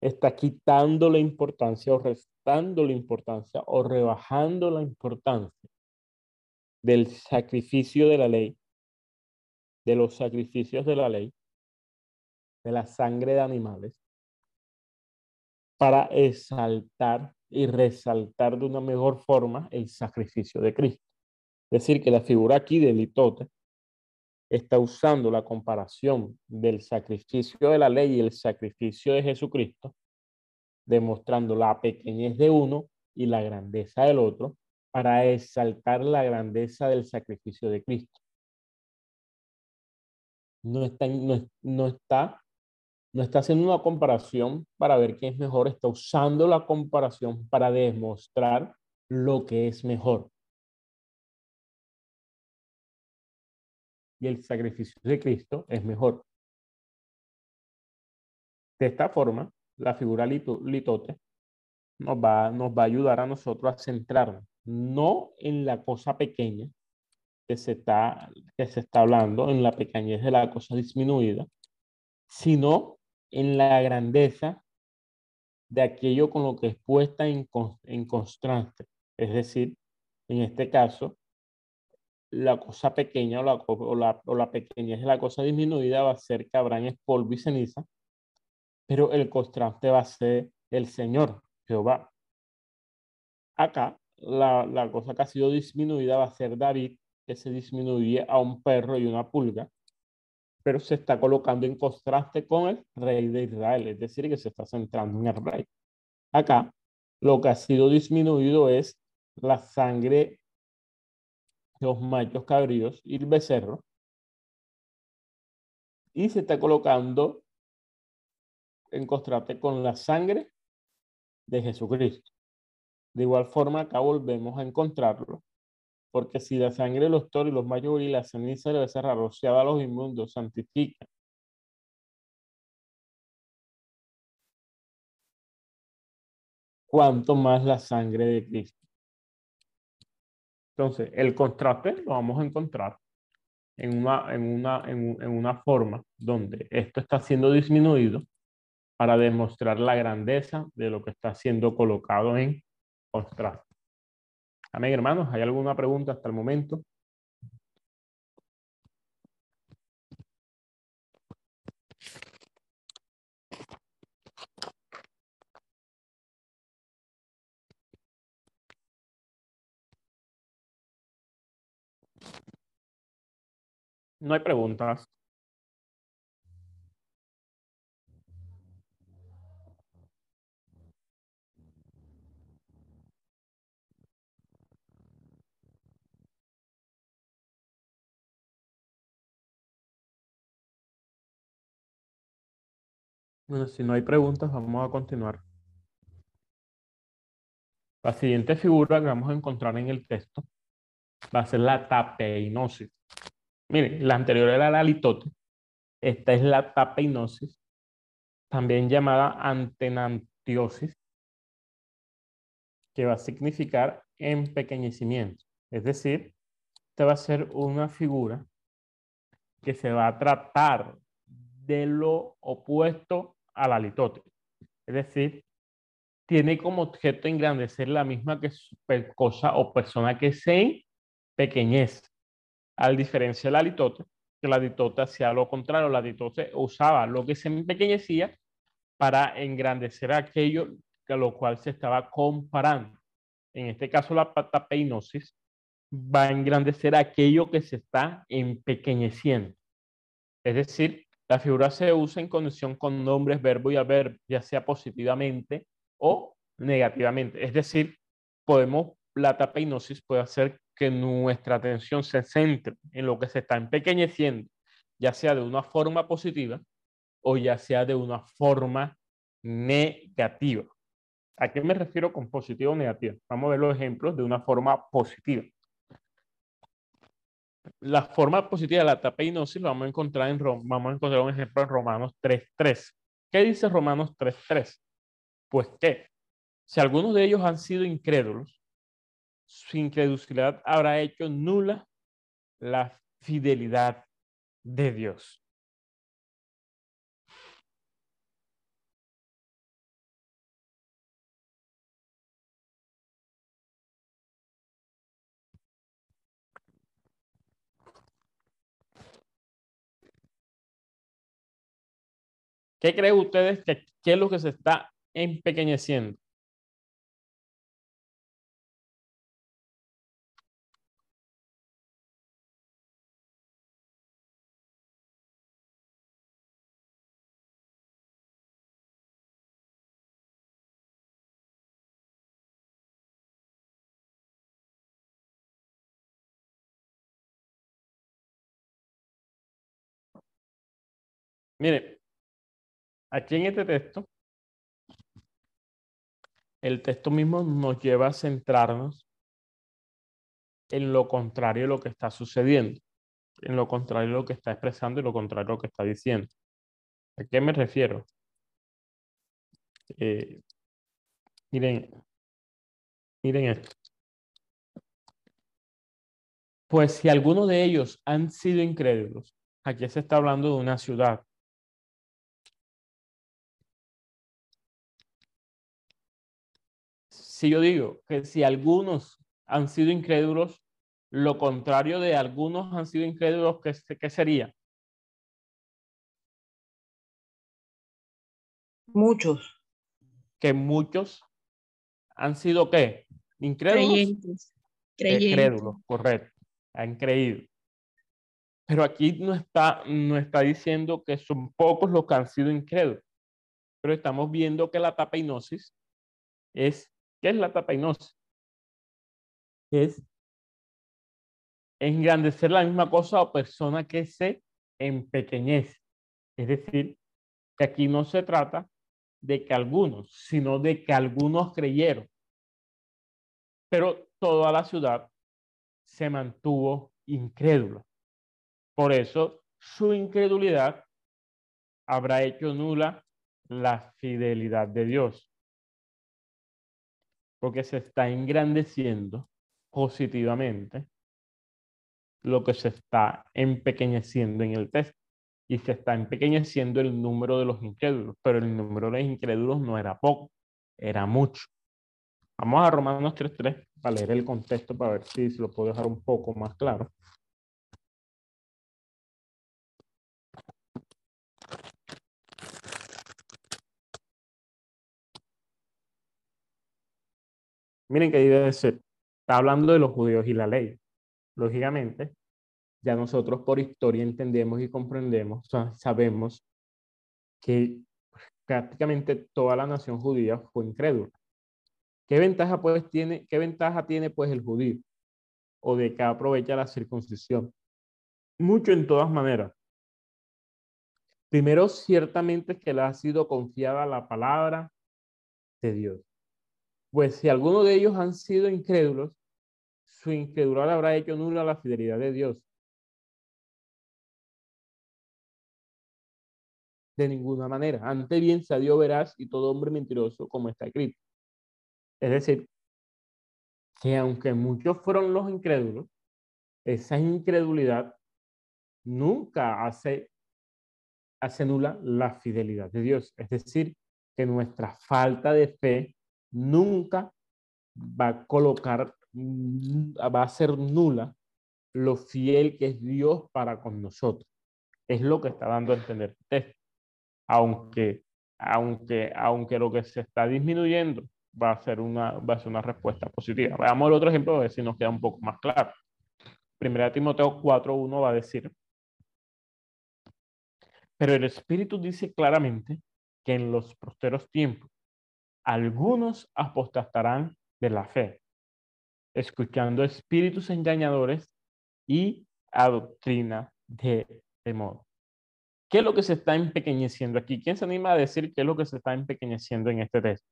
está quitando la importancia o restando la importancia o rebajando la importancia del sacrificio de la ley, de los sacrificios de la ley, de la sangre de animales, para exaltar y resaltar de una mejor forma el sacrificio de Cristo. Es decir, que la figura aquí de litote está usando la comparación del sacrificio de la ley y el sacrificio de Jesucristo, demostrando la pequeñez de uno y la grandeza del otro, para exaltar la grandeza del sacrificio de Cristo. No está, no, está, no está haciendo una comparación para ver quién es mejor, está usando la comparación para demostrar lo que es mejor. Y el sacrificio de Cristo es mejor. De esta forma, la figura litote nos va, nos va a ayudar a nosotros a centrarnos no en la cosa pequeña que se está, que se está hablando, en la pequeñez de la cosa disminuida, sino en la grandeza de aquello con lo que es puesta en, contraste. Es decir, en este caso, la cosa pequeña o la, o la, o la pequeñez de la cosa disminuida va a ser que es polvo y ceniza, pero el contraste va a ser el Señor, Jehová. Acá, la, la cosa que ha sido disminuida va a ser David, que se disminuye a un perro y una pulga, pero se está colocando en contraste con el rey de Israel, es decir, que se está centrando en el rey. Acá, lo que ha sido disminuido es la sangre los machos cabríos y el becerro. Y se está colocando en contraste con la sangre de Jesucristo. De igual forma, acá volvemos a encontrarlo porque si la sangre de los toros y los mayores y la ceniza de becerra rociada a los inmundos santifica, cuanto más la sangre de Cristo. Entonces, el contraste lo vamos a encontrar en una, en una, en, una forma donde esto está siendo disminuido para demostrar la grandeza de lo que está siendo colocado en contraste. Amén, hermanos. ¿Hay alguna pregunta hasta el momento? No hay preguntas. Bueno, si no hay preguntas, vamos a continuar. La siguiente figura que vamos a encontrar en el texto va a ser la tapeinosis. Mire, la anterior era la litote. Esta es la tapeinosis, también llamada antenantiosis, que va a significar empequeñecimiento. Es decir, esta va a ser una figura que se va a tratar de lo opuesto a la litote. Es decir, tiene como objeto engrandecer la misma que cosa o persona que se empequeñece. Al diferencia de la litote, que la litote hacía lo contrario, la litote usaba lo que se empequeñecía para engrandecer aquello a lo cual se estaba comparando. En este caso, la patapeinosis va a engrandecer aquello que se está empequeñeciendo. Es decir, la figura se usa en conexión con nombres, verbo y adverbio, ya sea positivamente o negativamente. Es decir, podemos, la tapeinosis puede hacer que nuestra atención se centre en lo que se está empequeñeciendo, ya sea de una forma positiva o ya sea de una forma negativa. ¿A qué me refiero con positivo o negativa? Vamos a ver los ejemplos de una forma positiva. La forma positiva de la tapeinosis lo vamos a encontrar en vamos a encontrar un ejemplo en Romanos 3.3. ¿Qué dice Romanos 3.3? Pues que si algunos de ellos han sido incrédulos, su incredulidad habrá hecho nula la fidelidad de Dios. ¿Qué creen ustedes que qué es lo que se está empequeñeciendo? Mire, aquí en este texto, el texto mismo nos lleva a centrarnos en lo contrario de lo que está sucediendo, en lo contrario de lo que está expresando y lo contrario de lo que está diciendo. ¿A qué me refiero? Eh, miren, miren esto. Pues si algunos de ellos han sido incrédulos, aquí se está hablando de una ciudad, si yo digo que si algunos han sido incrédulos, lo contrario de algunos han sido incrédulos, ¿qué, qué sería? Muchos. Que muchos han sido qué? Incrédulos. Creyentes. Creyentes. Incrédulos, correcto. Han creído. Pero aquí no está, no está diciendo que son pocos los que han sido incrédulos. Pero estamos viendo que la tapeinosis es ¿Qué es la tapeinosis? Es engrandecer la misma cosa o persona que se empequeñece. Es decir, que aquí no se trata de que algunos, sino de que algunos creyeron. Pero toda la ciudad se mantuvo incrédula. Por eso su incredulidad habrá hecho nula la fidelidad de Dios. Porque se está engrandeciendo positivamente lo que se está empequeñeciendo en el texto. Y se está empequeñeciendo el número de los incrédulos, pero el número de los incrédulos no era poco, era mucho. Vamos a Romanos 3.3 para leer el contexto, para ver si se lo puedo dejar un poco más claro. Miren que debe ser. Está hablando de los judíos y la ley. Lógicamente, ya nosotros por historia entendemos y comprendemos, sabemos que prácticamente toda la nación judía fue incrédula. ¿Qué ventaja pues tiene, qué ventaja tiene pues el judío? O de que aprovecha la circuncisión. Mucho en todas maneras. Primero, ciertamente es que le ha sido confiada la palabra de Dios. Pues si alguno de ellos han sido incrédulos, su incredulidad habrá hecho nula la fidelidad de Dios. De ninguna manera. Ante bien se dio verás y todo hombre mentiroso, como está escrito. Es decir, que aunque muchos fueron los incrédulos, esa incredulidad nunca hace, hace nula la fidelidad de Dios. Es decir, que nuestra falta de fe nunca va a colocar, mm, va a ser nula lo fiel que es Dios para con nosotros. Es lo que está dando a entender el texto. Aunque, aunque, aunque lo que se está disminuyendo va a ser una, va a ser una respuesta positiva. Veamos el otro ejemplo a ver si nos queda un poco más claro. Primera Timoteo 4.1 va a decir, pero el Espíritu dice claramente que en los posteros tiempos algunos apostatarán de la fe, escuchando espíritus engañadores y a doctrina de temor. ¿Qué es lo que se está empequeñeciendo aquí? ¿Quién se anima a decir qué es lo que se está empequeñeciendo en este texto?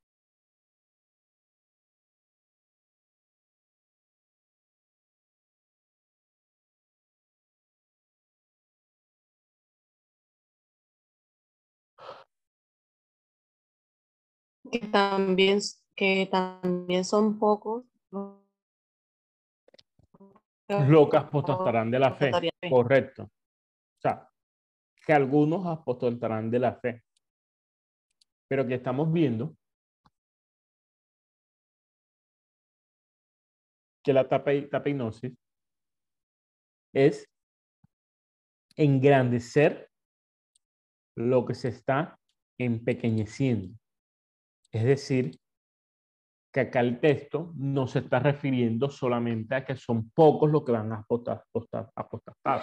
Que también, que también son pocos. Los que apostatarán de la fe. Correcto. O sea, que algunos apostatarán de la fe. Pero que estamos viendo que la tapinosis es engrandecer lo que se está empequeñeciendo. Es decir, que acá el texto no se está refiriendo solamente a que son pocos los que van a apostar,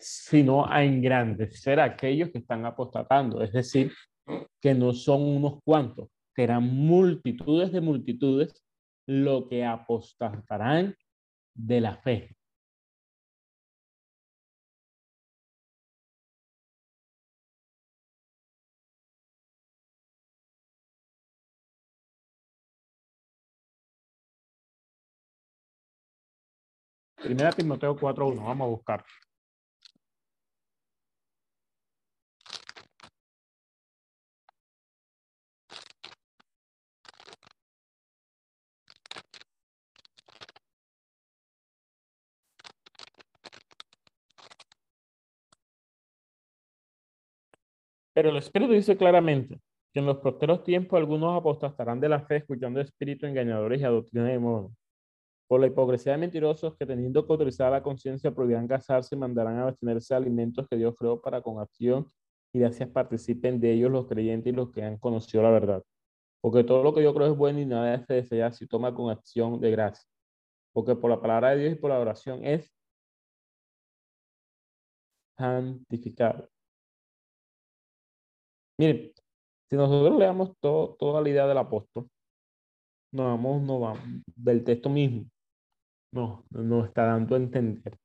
sino a engrandecer a aquellos que están apostatando. Es decir, que no son unos cuantos, serán multitudes de multitudes lo que apostatarán de la fe. Primera Timoteo 4.1, vamos a buscar. Pero el Espíritu dice claramente que en los próximos tiempos algunos apostatarán de la fe escuchando espíritus engañadores y a de modo por la hipocresía de mentirosos que teniendo que autorizar la conciencia prohibirán casarse y mandarán a abstenerse alimentos que Dios creó para con acción y gracias participen de ellos los creyentes y los que han conocido la verdad. Porque todo lo que yo creo es bueno y nada se desea si toma con acción de gracia. Porque por la palabra de Dios y por la oración es santificado. Miren, si nosotros leamos todo, toda la idea del apóstol, nos vamos, nos vamos del texto mismo no, no está dando a entender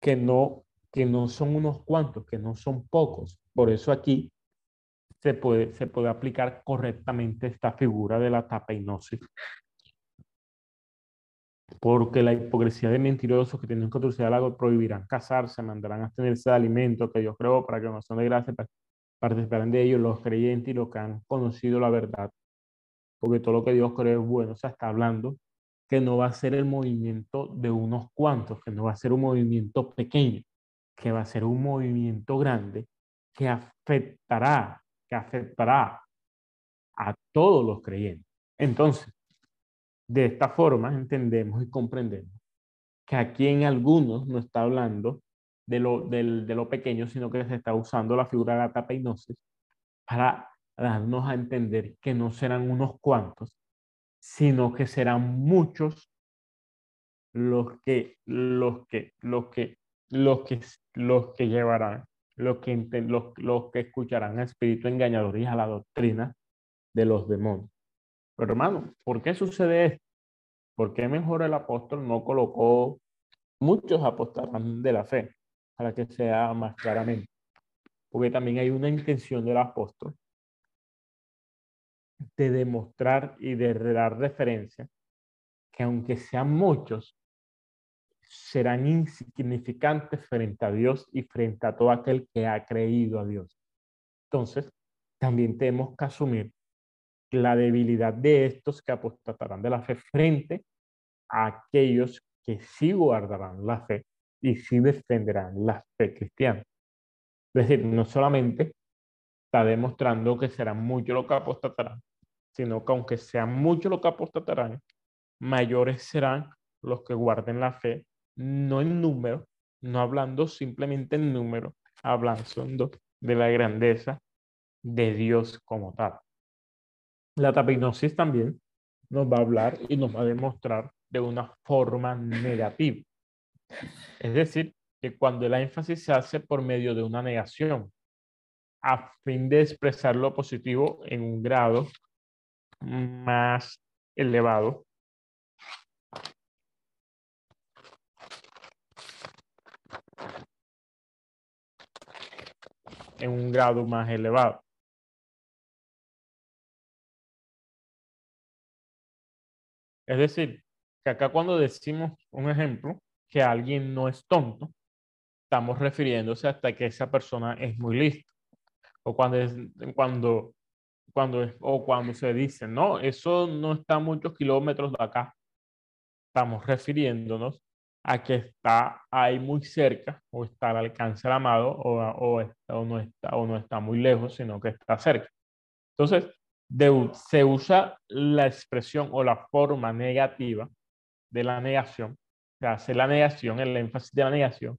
que no, que no son unos cuantos, que no son pocos. Por eso aquí se puede, se puede aplicar correctamente esta figura de la tapeinosis. porque la hipocresía de mentirosos que tienen que autoridad algo prohibirán casarse, mandarán a abstenerse de alimentos que Dios creó para que no son de gracia participarán de ellos los creyentes y los que han conocido la verdad. Porque todo lo que Dios cree es bueno. O sea, está hablando que no va a ser el movimiento de unos cuantos, que no va a ser un movimiento pequeño, que va a ser un movimiento grande que afectará, que afectará a todos los creyentes. Entonces, de esta forma entendemos y comprendemos que aquí en algunos no está hablando de lo, de lo pequeño, sino que se está usando la figura de la tapeinosis para darnos a entender que no serán unos cuantos, sino que serán muchos los que, los que, los que, los que, los que llevarán, los que, los, los que escucharán al espíritu engañador y a la doctrina de los demonios. Pero hermano, ¿por qué sucede esto? ¿Por qué mejor el apóstol no colocó muchos apóstoles de la fe para que sea más claramente? Porque también hay una intención del apóstol de demostrar y de dar referencia que aunque sean muchos, serán insignificantes frente a Dios y frente a todo aquel que ha creído a Dios. Entonces, también tenemos que asumir la debilidad de estos que apostatarán de la fe frente a aquellos que sí guardarán la fe y sí defenderán la fe cristiana. Es decir, no solamente está demostrando que serán muchos los que apostatarán, sino que aunque sean muchos los que apostatarán, mayores serán los que guarden la fe, no en número, no hablando simplemente en número, hablando de la grandeza de Dios como tal. La tapinosis también nos va a hablar y nos va a demostrar de una forma negativa. Es decir, que cuando el énfasis se hace por medio de una negación, a fin de expresar lo positivo en un grado más elevado. En un grado más elevado. Es decir, que acá cuando decimos un ejemplo, que alguien no es tonto, estamos refiriéndose hasta que esa persona es muy lista. O cuando, es, cuando, cuando, o cuando se dice, no, eso no está a muchos kilómetros de acá. Estamos refiriéndonos a que está ahí muy cerca o está al alcance del amado o, o, o, no está, o no está muy lejos, sino que está cerca. Entonces, se usa la expresión o la forma negativa de la negación, se hace la negación, el énfasis de la negación,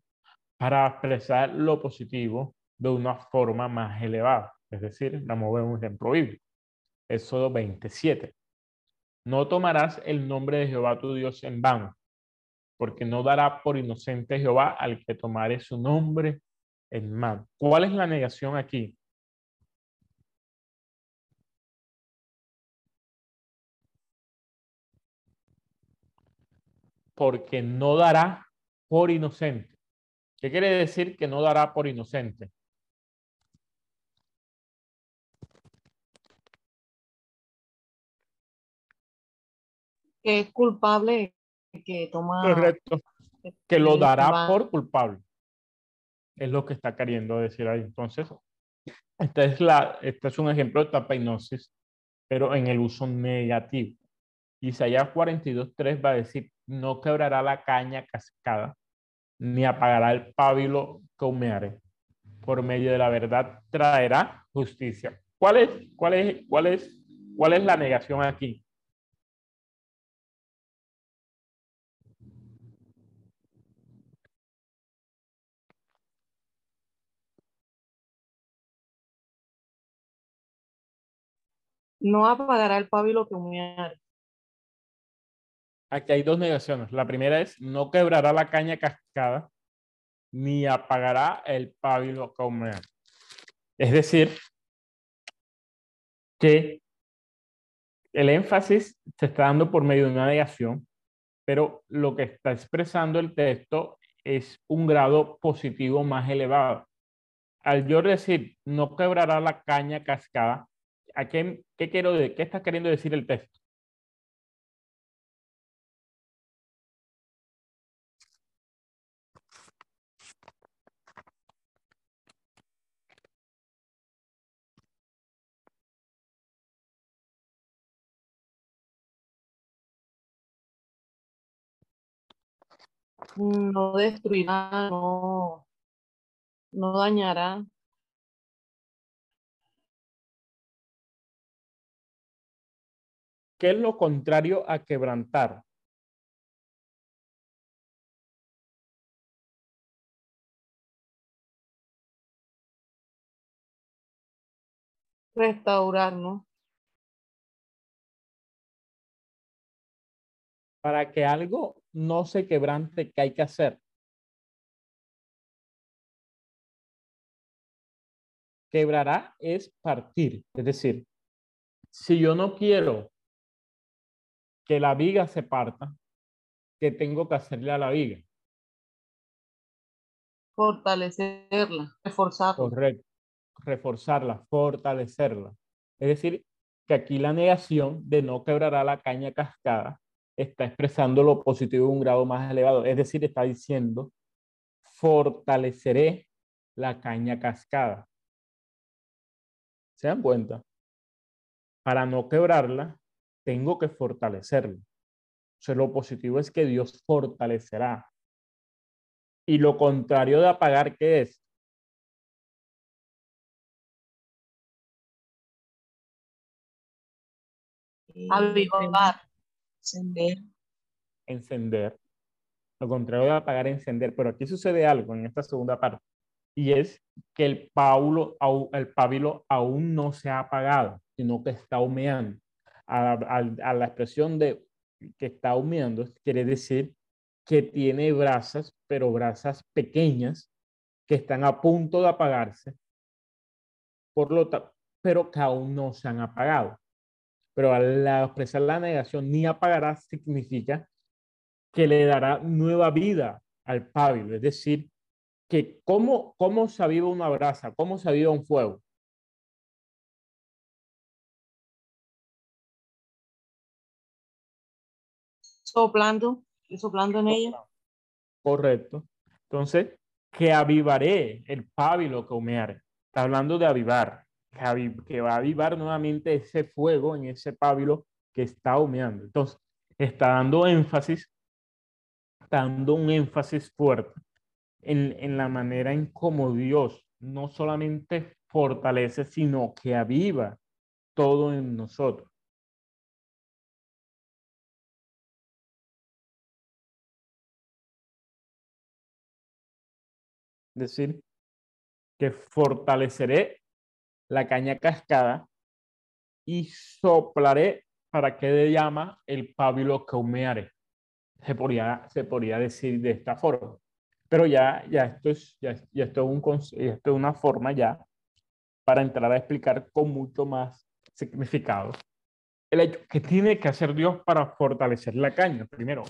para expresar lo positivo de una forma más elevada. Es decir, vamos a ver un ejemplo bíblico. Éxodo 27. No tomarás el nombre de Jehová tu Dios en vano, porque no dará por inocente Jehová al que tomare su nombre en mano. ¿Cuál es la negación aquí? porque no dará por inocente. ¿Qué quiere decir que no dará por inocente? Que es culpable, que toma... Correcto. Que lo dará por culpable. Es lo que está queriendo decir ahí. Entonces, esta es, la, este es un ejemplo de tapainosis, pero en el uso negativo. Isaías 42.3 va a decir, no quebrará la caña cascada, ni apagará el pábilo que humeare. Por medio de la verdad traerá justicia. ¿Cuál es, cuál es, cuál es, cuál es la negación aquí? No apagará el pábilo que humeare. Aquí hay dos negaciones. La primera es no quebrará la caña cascada ni apagará el pábilo caumear. Es decir, que el énfasis se está dando por medio de una negación, pero lo que está expresando el texto es un grado positivo más elevado. Al decir no quebrará la caña cascada, a qué, qué, quiero, qué está queriendo decir el texto. No destruirá, no, no dañará, ¿Qué es lo contrario a quebrantar? Restaurar, ¿no? Para que algo no se quebrante, ¿qué hay que hacer? Quebrará es partir. Es decir, si yo no quiero que la viga se parta, ¿qué tengo que hacerle a la viga? Fortalecerla, reforzarla. Correcto. Reforzarla, fortalecerla. Es decir, que aquí la negación de no quebrará la caña cascada está expresando lo positivo en un grado más elevado. Es decir, está diciendo, fortaleceré la caña cascada. ¿Se dan cuenta? Para no quebrarla, tengo que fortalecerla. O sea, lo positivo es que Dios fortalecerá. Y lo contrario de apagar, ¿qué es? Avivar. Encender. Encender. Lo contrario de apagar, encender. Pero aquí sucede algo en esta segunda parte. Y es que el, paulo, el pábilo aún no se ha apagado, sino que está humeando. A, la expresión de que está humeando quiere decir que tiene brasas, pero brasas pequeñas que están a punto de apagarse, por lo pero que aún no se han apagado. Pero al expresar la negación, ni apagará significa que le dará nueva vida al pábilo, es decir, que cómo, cómo se aviva una brasa, cómo se aviva un fuego. Soplando, soplando en ella. Correcto. Entonces, que avivaré el pábilo que humeare. Está hablando de avivar, que, va a avivar nuevamente ese fuego en ese pábilo que está humeando. Entonces, está dando énfasis, dando un énfasis fuerte en, en la manera en cómo Dios no solamente fortalece, sino que aviva todo en nosotros. Decir, que fortaleceré la caña cascada y soplaré para que de llama el pábilo que humeare. Se podría, se podría decir de esta forma. Pero ya, ya, esto, es, ya, ya esto, es un, esto es una forma ya para entrar a explicar con mucho más significado el hecho que tiene que hacer Dios para fortalecer la caña. Primero,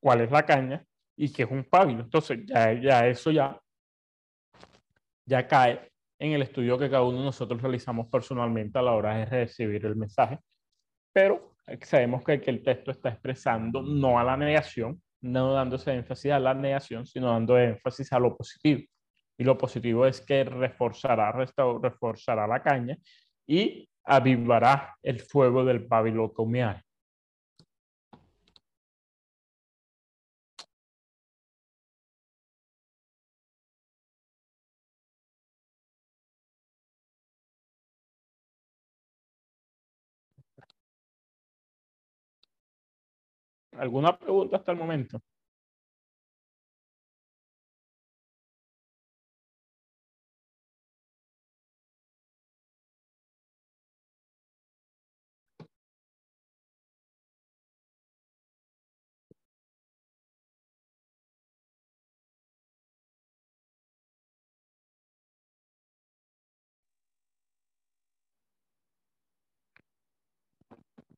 ¿cuál es la caña? Y qué es un pábilo. Entonces, ya, ya eso ya ya cae en el estudio que cada uno de nosotros realizamos personalmente a la hora de recibir el mensaje. Pero sabemos que, el texto está expresando no a la negación, no dándose énfasis a la negación, sino dando énfasis a lo positivo. Y lo positivo es que reforzará, reforzará la caña y avivará el fuego del pábilo ¿Alguna pregunta hasta el momento?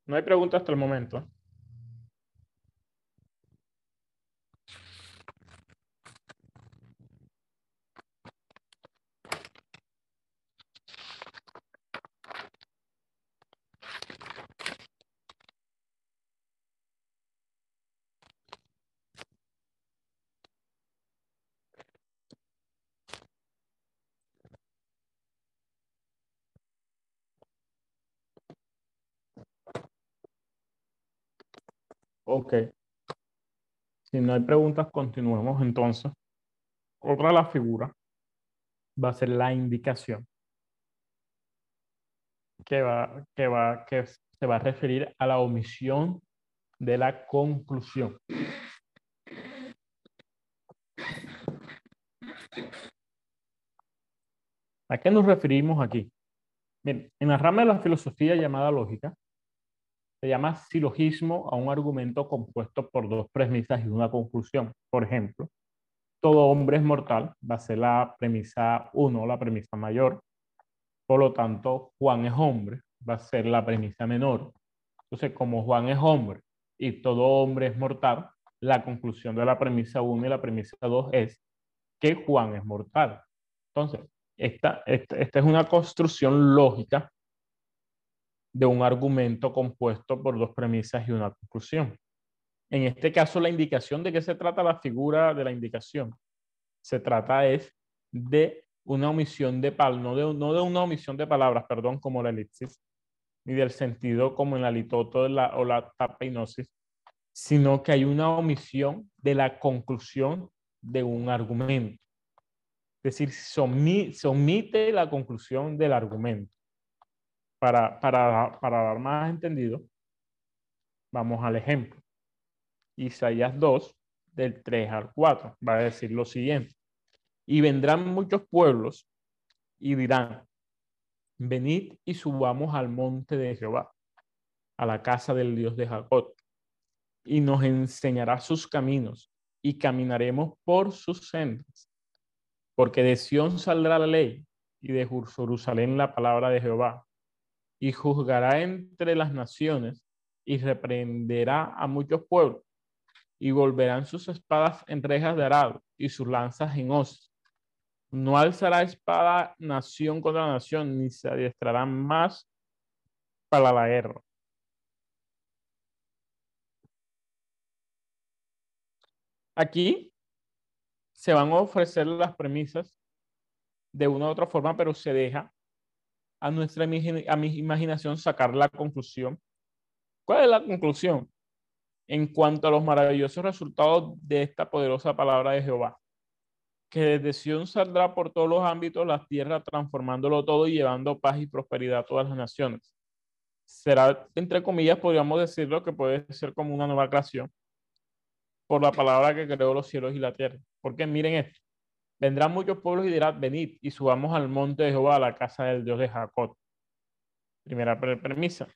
No hay pregunta hasta el momento. Ok. Si no hay preguntas, continuemos entonces. Otra de las figuras va a ser la indicación, que, va, que, va, que se va a referir a la omisión de la conclusión. ¿A qué nos referimos aquí? Bien, en la rama de la filosofía llamada lógica, se llama silogismo a un argumento compuesto por dos premisas y una conclusión. Por ejemplo, todo hombre es mortal, va a ser la premisa 1, la premisa mayor. Por lo tanto, Juan es hombre, va a ser la premisa menor. Entonces, como Juan es hombre y todo hombre es mortal, la conclusión de la premisa 1 y la premisa 2 es que Juan es mortal. Entonces, esta, esta, esta es una construcción lógica de un argumento compuesto por dos premisas y una conclusión. En este caso, la indicación de qué se trata la figura de la indicación. Se trata es de una omisión de palabras, no de, no de una omisión de palabras, perdón, como la elipsis, ni del sentido como en la litoto la, o la tapeinosis, sino que hay una omisión de la conclusión de un argumento. Es decir, se se omite la conclusión del argumento. Para, para, para dar más entendido, vamos al ejemplo. Isaías 2, del 3 al 4, va a decir lo siguiente. Y vendrán muchos pueblos y dirán, venid y subamos al monte de Jehová, a la casa del Dios de Jacob, y nos enseñará sus caminos, y caminaremos por sus sendas. Porque de Sión saldrá la ley, y de Jerusalén la palabra de Jehová, y juzgará entre las naciones y reprenderá a muchos pueblos y volverán sus espadas en rejas de arado y sus lanzas en hoz. No alzará espada nación contra nación, ni se adiestrarán más para la guerra. Aquí se van a ofrecer las premisas de una u otra forma, pero se deja a nuestra a mi imaginación sacar la conclusión. ¿Cuál es la conclusión? En cuanto a los maravillosos resultados de esta poderosa palabra de Jehová, que desde Sion saldrá por todos los ámbitos la tierra, transformándolo todo y llevando paz y prosperidad a todas las naciones. Será, entre comillas, podríamos decirlo que puede ser como una nueva creación por la palabra que creó los cielos y la tierra. Porque miren esto, Vendrán muchos pueblos y dirán, venid y subamos al monte de Jehová, a la casa del Dios de Jacob. Primera premisa.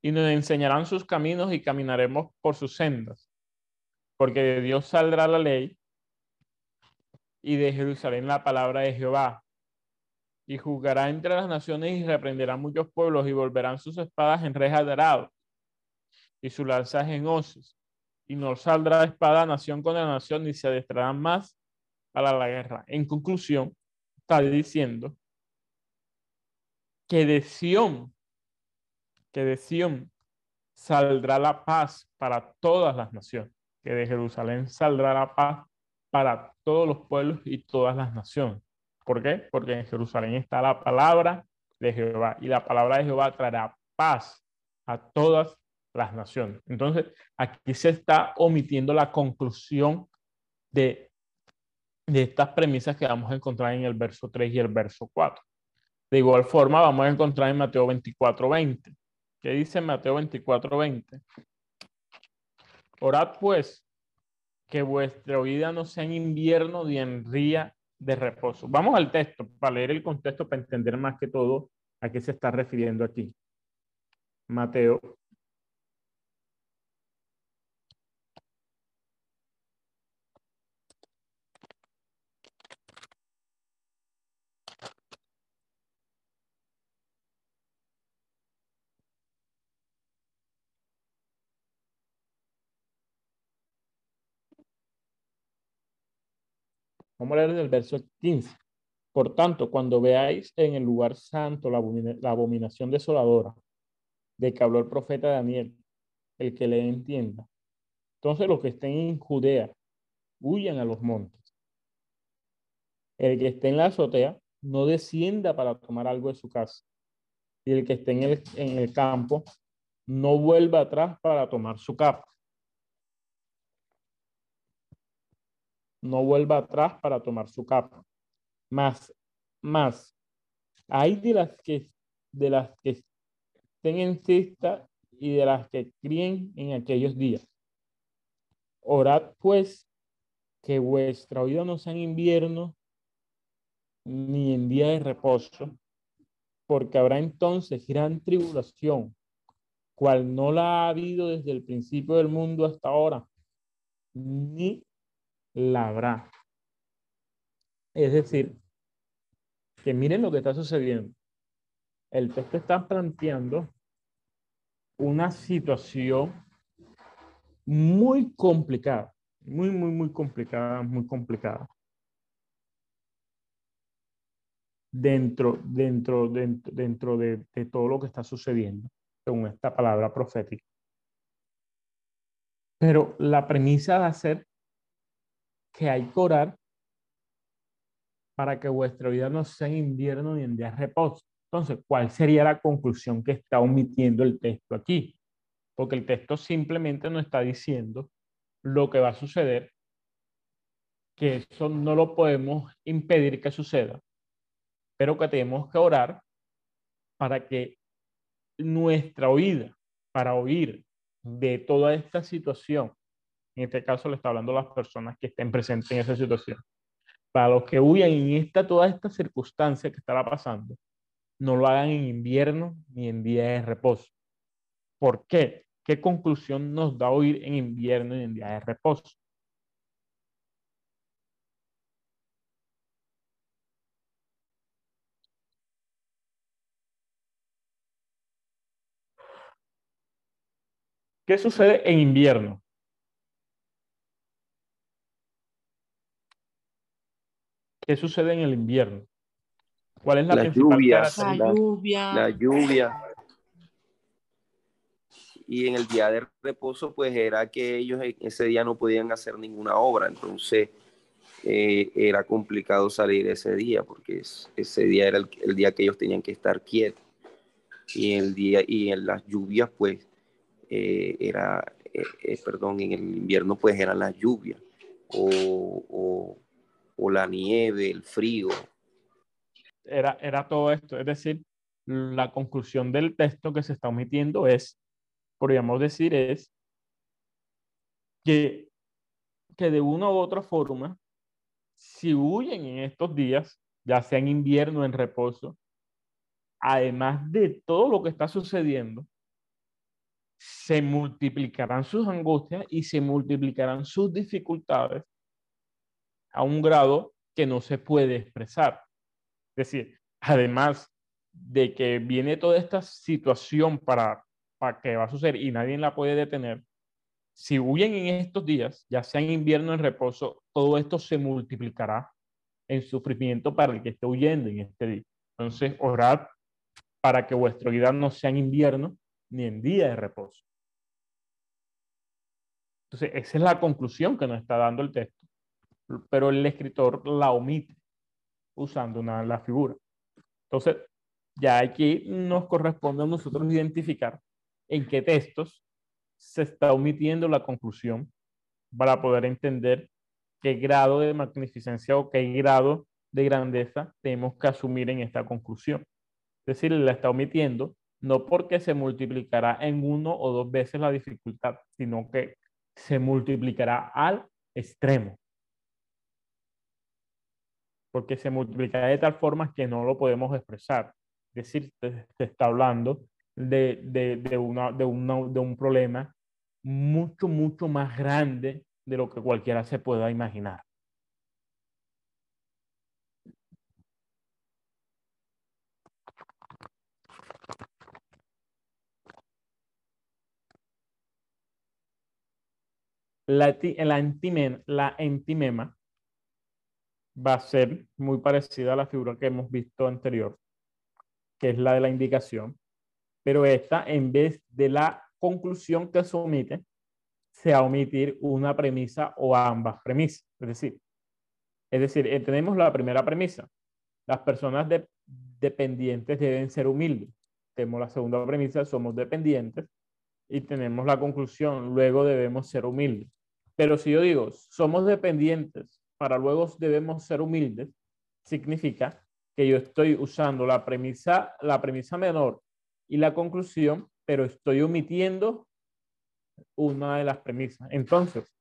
Y nos enseñarán sus caminos y caminaremos por sus sendas. Porque de Dios saldrá la ley y de Jerusalén la palabra de Jehová. Y juzgará entre las naciones y reprenderá muchos pueblos y volverán sus espadas en rejas de arado y sus lanzas en hoces. Y no saldrá espada nación contra nación ni se adestrarán más a la guerra. En conclusión, está diciendo que de Sion, que de Sion saldrá la paz para todas las naciones, que de Jerusalén saldrá la paz para todos los pueblos y todas las naciones. ¿Por qué? Porque en Jerusalén está la palabra de Jehová y la palabra de Jehová traerá paz a todas las naciones. Entonces, aquí se está omitiendo la conclusión de de estas premisas que vamos a encontrar en el verso 3 y el verso 4. De igual forma, vamos a encontrar en Mateo 24, 20. ¿Qué dice Mateo 24, 20? Orad pues que vuestra vida no sea en invierno ni en día de reposo. Vamos al texto para leer el contexto, para entender más que todo a qué se está refiriendo aquí. Mateo Vamos a leer el verso 15. Por tanto, cuando veáis en el lugar santo la, abominación desoladora de que habló el profeta Daniel, el que le entienda, entonces los que estén en Judea huyan a los montes. El que esté en la azotea no descienda para tomar algo de su casa. Y el que esté en el, en el campo no vuelva atrás para tomar su capa. No vuelva atrás para tomar su capa. Más, más, hay de las que, de las que estén en cista y de las que críen en aquellos días. Orad pues que vuestra vida no sea en invierno ni en día de reposo, porque habrá entonces gran tribulación, cual no la ha habido desde el principio del mundo hasta ahora, ni la habrá. Es decir, que miren lo que está sucediendo. El texto está planteando una situación muy complicada, muy, muy, muy complicada, muy complicada. Dentro, dentro, dentro, dentro de, de todo lo que está sucediendo, según esta palabra profética. Pero la premisa a ser que hay que orar para que vuestra vida no sea en invierno ni en días de reposo. Entonces, ¿cuál sería la conclusión que está omitiendo el texto aquí? Porque el texto simplemente no está diciendo lo que va a suceder, que eso no lo podemos impedir que suceda, pero que tenemos que orar para que nuestra oída, para oír de toda esta situación, en este caso le está hablando a las personas que estén presentes en esa situación, para los que huyan en esta, toda esta circunstancia que estará pasando, no lo hagan en invierno ni en día de reposo. ¿Por qué? ¿Qué conclusión nos da oír en invierno y en día de reposo? ¿Qué sucede en invierno? ¿Qué sucede en el invierno? ¿Cuál es la, La principal lluvia? La lluvia. la lluvia. Y en el día de reposo, pues era que ellos ese día no podían hacer ninguna obra, entonces eh, era complicado salir ese día, porque es- ese día era el, el día que ellos tenían que estar quietos. Y el día, y en las lluvias, pues, eh, era, eh, eh, perdón, en el invierno, pues eran las lluvias, o, o- o la nieve, el frío, era, era todo esto. Es decir, la conclusión del texto que se está omitiendo es, podríamos decir, es que, que de una u otra forma, si huyen en estos días, ya sea en invierno en reposo, además de todo lo que está sucediendo, se multiplicarán sus angustias y se multiplicarán sus dificultades a un grado que no se puede expresar. Es decir, además de que viene toda esta situación para, para que va a suceder y nadie la puede detener, si huyen en estos días, ya sea en invierno en reposo, todo esto se multiplicará en sufrimiento para el que esté huyendo en este día. Entonces, orad para que vuestra vida no sea en invierno ni en día de reposo. Entonces, esa es la conclusión que nos está dando el texto, pero el escritor la omite usando una, la figura. Entonces, ya aquí nos corresponde a nosotros identificar en qué textos se está omitiendo la conclusión para poder entender qué grado de magnificencia o qué grado de grandeza tenemos que asumir en esta conclusión. Es decir, la está omitiendo no porque se multiplicará en uno o dos veces la dificultad, sino que se multiplicará al extremo. Porque se multiplicará de tal forma que no lo podemos expresar. Es decir, se, está hablando de, de, de, una, de, una, de un problema mucho, mucho más grande de lo que cualquiera se pueda imaginar. La, la, la entimema va a ser muy parecida a la figura que hemos visto anterior, que es la de la indicación, pero esta, en vez de la conclusión que se omite, se va a omitir una premisa o ambas premisas. Es decir, es decir, eh, tenemos la primera premisa. Las personas de- dependientes deben ser humildes. Tenemos la segunda premisa, somos dependientes. Y tenemos la conclusión, luego debemos ser humildes. Pero si yo digo, somos dependientes, para luego debemos ser humildes, significa que yo estoy usando la premisa, la premisa menor y la conclusión, pero estoy omitiendo una de las premisas. Entonces,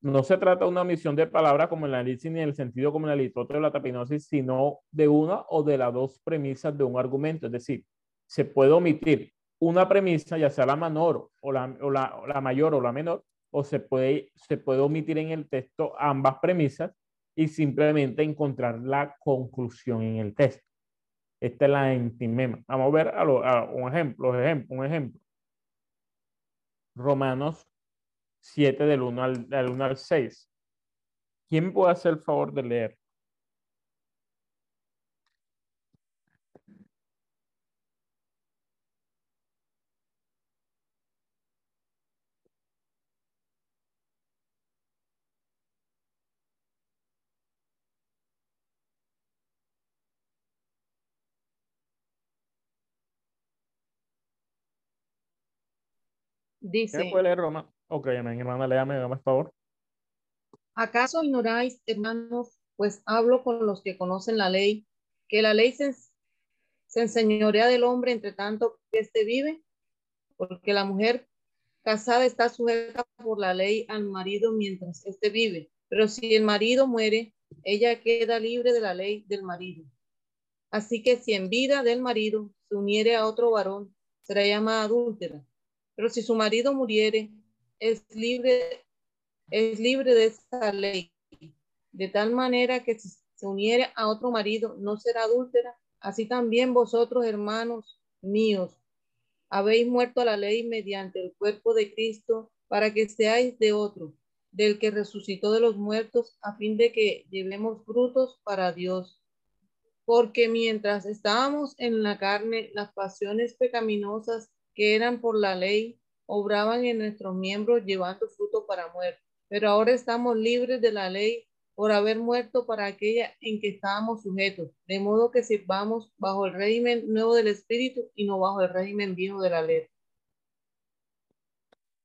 no se trata de una omisión de palabra como en la lisis ni en el sentido como en la litoteo o la tapinosis, sino de una o de las dos premisas de un argumento. Es decir, se puede omitir una premisa, ya sea la menor o la mayor o la menor, o se puede, se puede omitir en el texto ambas premisas y simplemente encontrar la conclusión en el texto. Esta es la entimema. Vamos a ver un ejemplo, un ejemplo. Romanos 7 del 1 al, del 1 al 6. ¿Quién puede hacer el favor de leer? Dice, ¿Quién puede leer Roma? Ok, amén, hermana, léame, hágame el favor. ¿acaso ignoráis, hermanos, pues hablo con los que conocen la ley, que la ley se, se enseñorea del hombre entre tanto que éste vive? Porque la mujer casada está sujeta por la ley al marido mientras éste vive. Pero si el marido muere, ella queda libre de la ley del marido. Así que si en vida del marido se uniere a otro varón, será llamada adúltera. Pero si su marido muriere, es libre, es libre de esa ley. De tal manera que si se uniere a otro marido, no será adúltera. Así también vosotros, hermanos míos, habéis muerto a la ley mediante el cuerpo de Cristo para que seáis de otro, del que resucitó de los muertos, a fin de que llevemos frutos para Dios. Porque mientras estábamos en la carne, las pasiones pecaminosas que eran por la ley obraban en nuestros miembros llevando fruto para muerte. Pero ahora estamos libres de la ley por haber muerto para aquella en que estábamos sujetos, de modo que sirvamos bajo el régimen nuevo del Espíritu y no bajo el régimen viejo de la ley.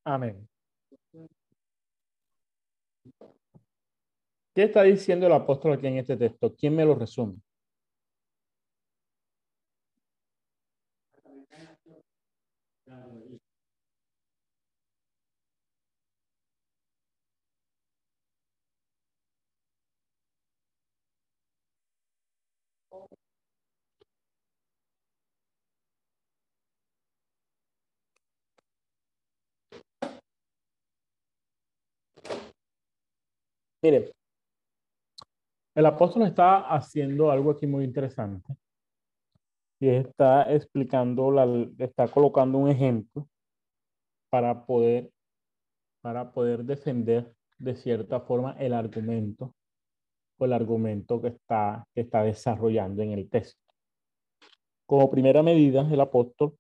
Amén. ¿Qué está diciendo el apóstol aquí en este texto? ¿Quién me lo resume? Mire, el apóstol está haciendo algo aquí muy interesante y está explicando, está colocando un ejemplo para poder, para poder defender de cierta forma el argumento o el argumento que está, que está desarrollando en el texto. Como primera medida, el apóstol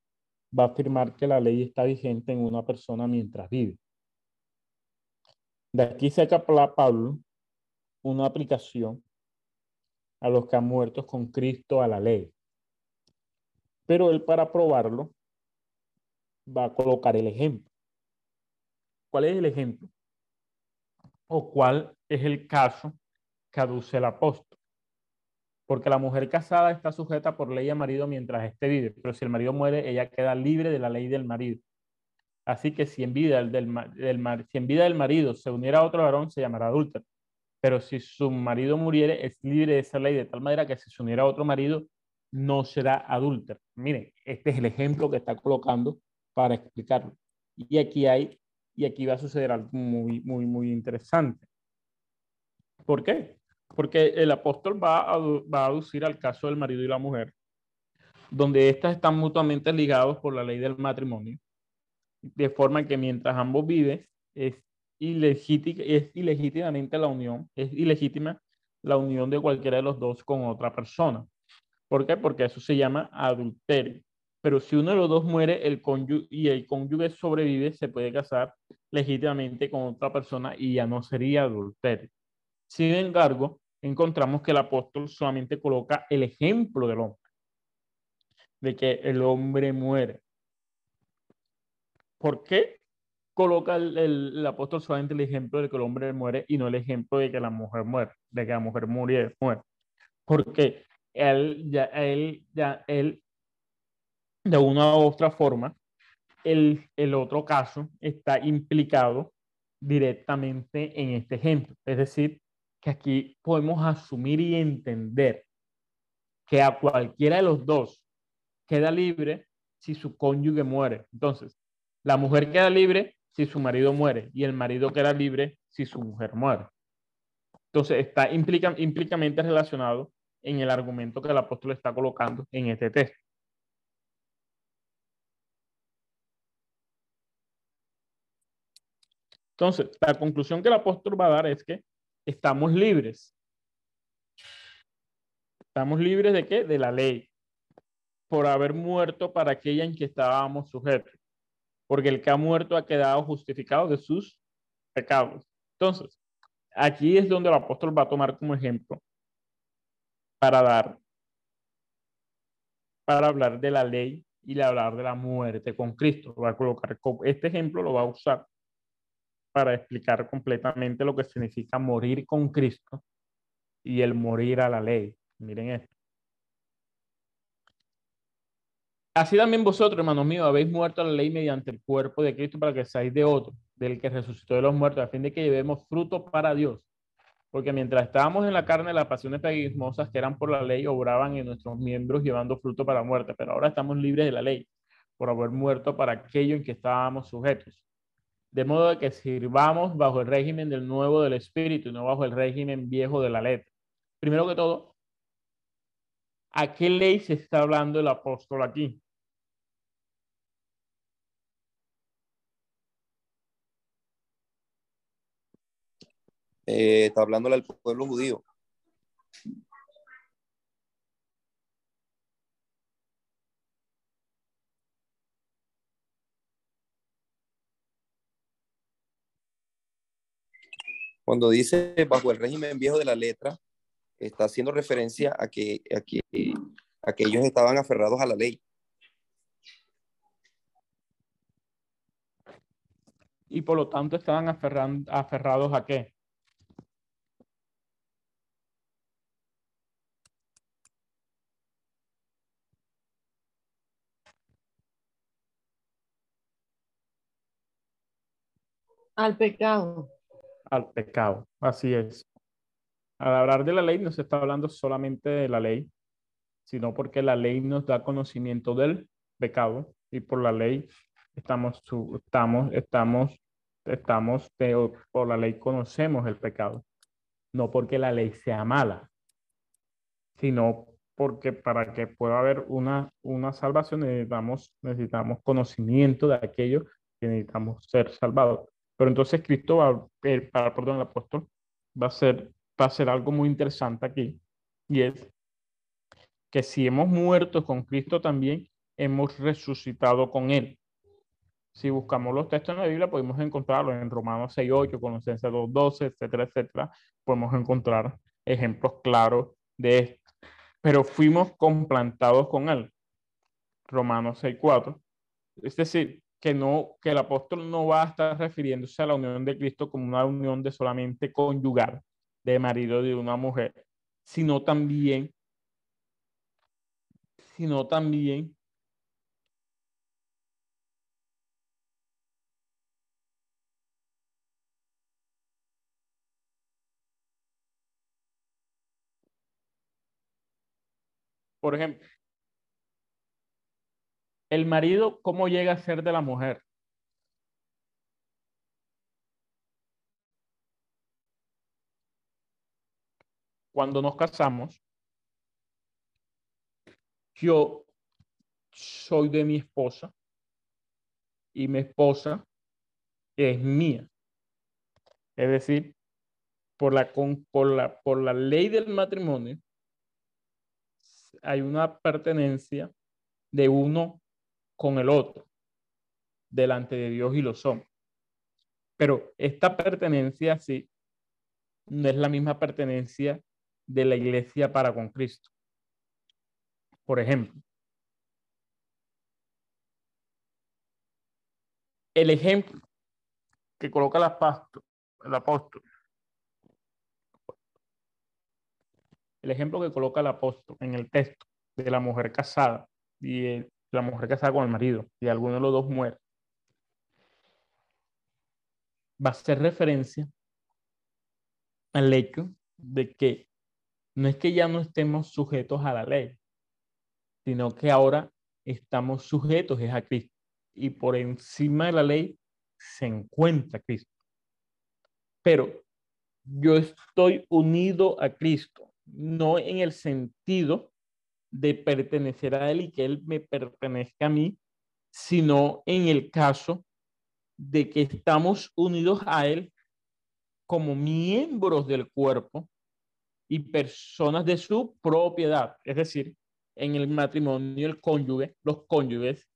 va a afirmar que la ley está vigente en una persona mientras vive. De aquí saca Pablo una aplicación a los que han muerto con Cristo a la ley. Pero él para probarlo va a colocar el ejemplo. ¿Cuál es el ejemplo? ¿O cuál es el caso que aduce el apóstol? Porque la mujer casada está sujeta por ley a marido mientras esté vive, pero si el marido muere, ella queda libre de la ley del marido. Así que si en vida del, del, si en vida del marido se uniera a otro varón, se llamará adúltero. Pero si su marido muriere, es libre de esa ley de tal manera que si se uniera a otro marido, no será adúltero. Miren, este es el ejemplo que está colocando para explicarlo. Y aquí hay, y aquí va a suceder algo muy, muy, muy interesante. ¿Por qué? Porque el apóstol va a, va a aducir al caso del marido y la mujer, donde éstas están mutuamente ligados por la ley del matrimonio de forma que mientras ambos viven, es, es ilegítimamente la unión, es ilegítima la unión de cualquiera de los dos con otra persona. ¿Por qué? Porque eso se llama adulterio. Pero si uno de los dos muere el y el cónyuge sobrevive, se puede casar legítimamente con otra persona y ya no sería adulterio. Sin embargo, encontramos que el apóstol solamente coloca el ejemplo del hombre, de que el hombre muere. ¿Por qué? coloca el, el, apóstol solamente el ejemplo de que el hombre muere y no el ejemplo de que la mujer muere, de que la mujer muere, muere. Porque él ya, él ya, él, de una u otra forma, el, el otro caso está implicado directamente en este ejemplo. Es decir, que aquí podemos asumir y entender que a cualquiera de los dos queda libre si su cónyuge muere. Entonces, la mujer queda libre si su marido muere y el marido queda libre si su mujer muere. Entonces, está implica, implícitamente relacionado en el argumento que el apóstol está colocando en este texto. Entonces, la conclusión que el apóstol va a dar es que estamos libres. Estamos libres de qué? De la ley. Por haber muerto para aquella en que estábamos sujetos. Porque el que ha muerto ha quedado justificado de sus pecados. Entonces, aquí es donde el apóstol va a tomar como ejemplo para dar, para hablar de la ley y hablar de la muerte con Cristo. Va a colocar este ejemplo, lo va a usar para explicar completamente lo que significa morir con Cristo y el morir a la ley. Miren esto. Así también vosotros, hermanos míos, habéis muerto a la ley mediante el cuerpo de Cristo para que seáis de otro, del que resucitó de los muertos, a fin de que llevemos fruto para Dios. Porque mientras estábamos en la carne, las pasiones peguismosas que eran por la ley obraban en nuestros miembros llevando fruto para muerte, pero ahora estamos libres de la ley, por haber muerto para aquello en que estábamos sujetos de modo que sirvamos bajo el régimen del nuevo del espíritu no bajo el régimen viejo de la letra. Primero que todo, ¿a qué ley se está hablando el apóstol aquí? Eh, está hablando al pueblo judío. Cuando dice bajo el régimen viejo de la letra, está haciendo referencia a que, a que, a ellos estaban aferrados a la ley. Y por lo tanto estaban aferrados a qué? Al pecado al pecado. Así es. Al hablar de la ley no se está hablando solamente de la ley, sino porque la ley nos da conocimiento del pecado y por la ley estamos, estamos, estamos, estamos, por la ley conocemos el pecado. No porque la ley sea mala, sino porque para que pueda haber una, una salvación necesitamos, necesitamos conocimiento de aquello que necesitamos ser salvados. Pero entonces Cristo va, el, perdón, el apóstol va a ser, va a ser algo muy interesante aquí y es que si hemos muerto con Cristo también hemos resucitado con Él. Si buscamos los textos en la Biblia, podemos encontrarlos en Romanos 6.8, Colosenses 2.12, etcétera, etcétera. Podemos encontrar ejemplos claros de esto. Pero fuimos complantados con Él. Romanos 6.4. Es decir, que, no, que el apóstol no va a estar refiriéndose a la unión de Cristo como una unión de solamente conyugar de marido de una mujer, sino también, sino también Por ejemplo, el marido, ¿cómo llega a ser de la mujer? Cuando nos casamos, yo soy de mi esposa y mi esposa es mía. Es decir, por la, por la, por la ley del matrimonio, hay una pertenencia de uno con el otro delante de Dios y lo son. Pero esta pertenencia sí no es la misma pertenencia de la iglesia para con Cristo. Por ejemplo, el ejemplo que coloca el apóstol, el apóstol. El ejemplo que coloca el apóstol en el texto de la mujer casada y la mujer casada con el marido y alguno de los dos muere, va a hacer referencia al hecho de que no es que ya no estemos sujetos a la ley, sino que ahora estamos sujetos a Cristo y por encima de la ley se encuentra Cristo. Pero yo estoy unido a Cristo, no en el sentido de pertenecer a Él y que Él me pertenezca a mí, sino en el caso de que estamos unidos a Él como miembros del cuerpo y personas de su propiedad. Es decir, en el matrimonio, el cónyuge, los cónyuges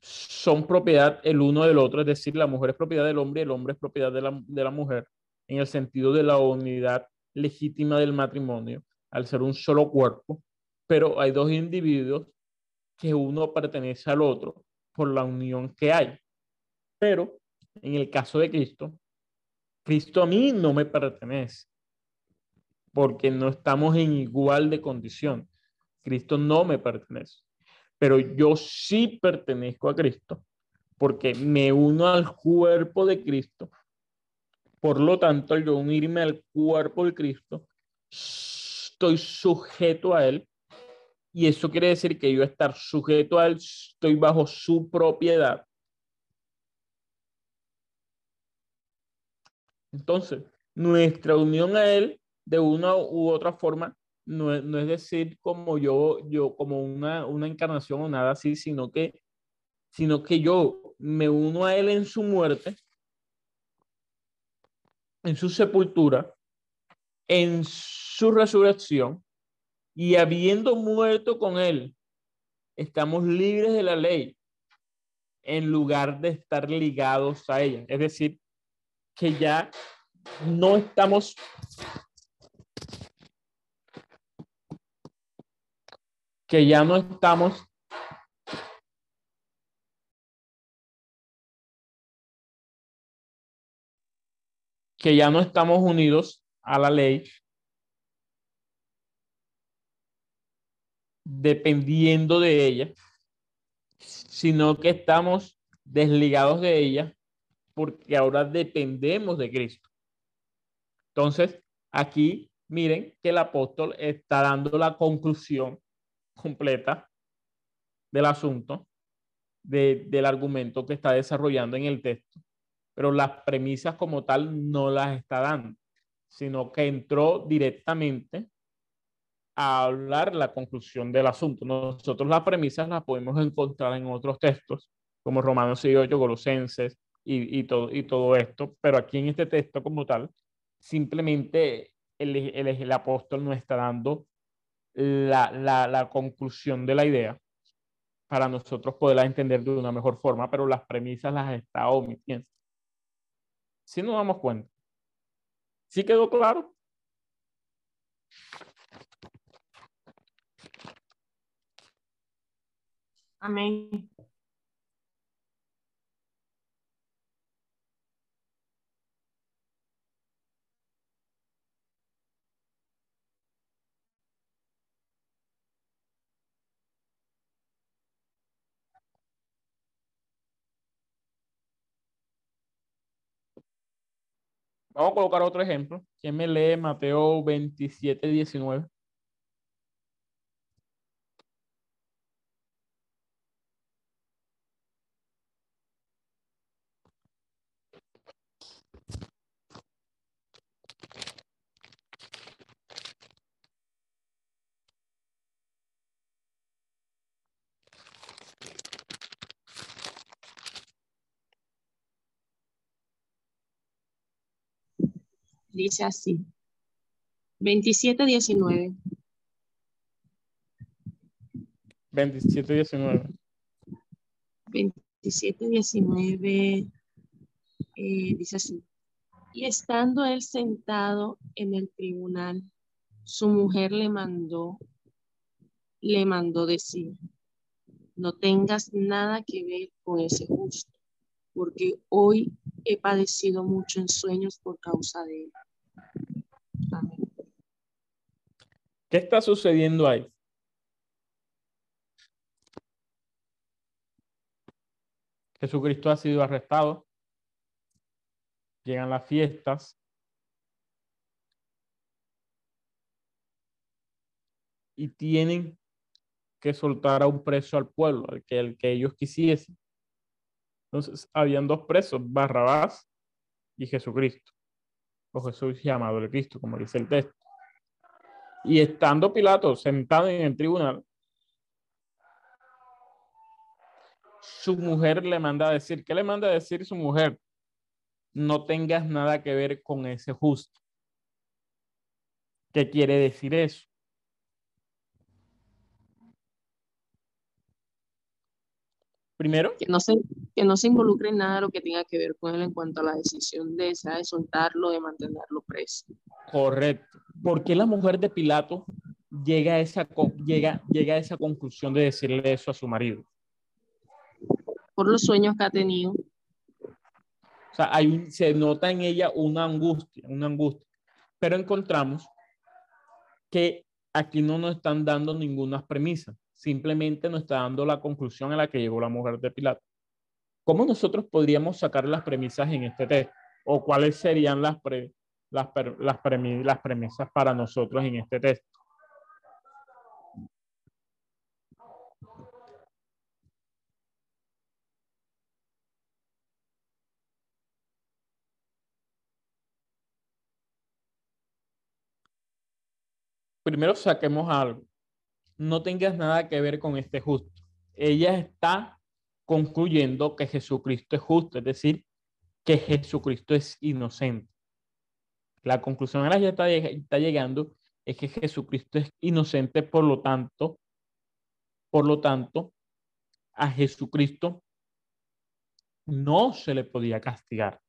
son propiedad el uno del otro, es decir, la mujer es propiedad del hombre y el hombre es propiedad de la, de la mujer, en el sentido de la unidad legítima del matrimonio, al ser un solo cuerpo, pero hay dos individuos que uno pertenece al otro por la unión que hay. Pero en el caso de Cristo, Cristo a mí no me pertenece, porque no estamos en igual de condición. Cristo no me pertenece, pero yo sí pertenezco a Cristo, porque me uno al cuerpo de Cristo. Por lo tanto, al yo unirme al cuerpo de Cristo, estoy sujeto a Él. Y eso quiere decir que yo estar sujeto a Él, estoy bajo su propiedad. Entonces, nuestra unión a Él, de una u otra forma, no, es decir como yo, yo como una, una encarnación o nada así, sino que, sino que yo me uno a Él en su muerte, en su sepultura, en su resurrección, y habiendo muerto con Él, estamos libres de la ley en lugar de estar ligados a ella. Es decir, que ya no estamos que ya no estamos que ya no estamos unidos a la ley dependiendo de ella, sino que estamos desligados de ella porque ahora dependemos de Cristo. Entonces, aquí miren que el apóstol está dando la conclusión completa del asunto, del argumento que está desarrollando en el texto, pero las premisas como tal no las está dando, sino que entró directamente a hablar la conclusión del asunto. Nosotros las premisas las podemos encontrar en otros textos, como Romanos 8, Colosenses, y, y, todo, y todo esto, pero aquí en este texto como tal, simplemente el, el, el apóstol nos está dando la, la, la, conclusión de la idea para nosotros poderla entender de una mejor forma, pero las premisas las está omitiendo. Si nos damos cuenta. ¿Sí quedó claro? Vamos a colocar otro ejemplo. ¿Quién me lee Mateo 27, 19? Dice así. 27, 19. 27, 19. 27, 19. dice así. Y estando él sentado en el tribunal, su mujer le mandó, le mandó decir, no tengas nada que ver con ese justo, porque hoy he padecido mucho en sueños por causa de él. Amén. ¿Qué está sucediendo ahí? Jesucristo ha sido arrestado. Llegan las fiestas. Y tienen que soltar a un preso al pueblo, al que, el que ellos quisiesen. Entonces, habían dos presos, Barrabás y Jesucristo. O Jesús llamado el Cristo, como dice el texto. Y estando Pilato sentado en el tribunal, su mujer le manda a decir, ¿qué le manda a decir su mujer? No tengas nada que ver con ese justo. ¿Qué quiere decir eso? Primero, Que no, se, que no se involucre en nada de lo que tenga que ver con él en cuanto a la decisión de, de soltarlo, de mantenerlo preso. correcto. ¿Por qué la mujer de Pilato llega a esa, llega, llega a esa conclusión de decirle eso a su marido? Por los sueños que ha tenido, O sea, hay un- se nota en ella una angustia, una angustia. Pero encontramos que aquí no nos están dando ninguna premisa, simplemente nos está dando la conclusión a la que llegó la mujer de Pilato. ¿Cómo nosotros podríamos sacar las premisas en este texto? ¿O cuáles serían las, las, premisas para nosotros en este texto? Primero saquemos algo. No tengas nada que ver con este justo. Ella está concluyendo que Jesucristo es justo, es decir, que Jesucristo es inocente. La conclusión a la que está, está llegando es que Jesucristo es inocente, por lo tanto, por lo tanto, a Jesucristo no se le podía castigar.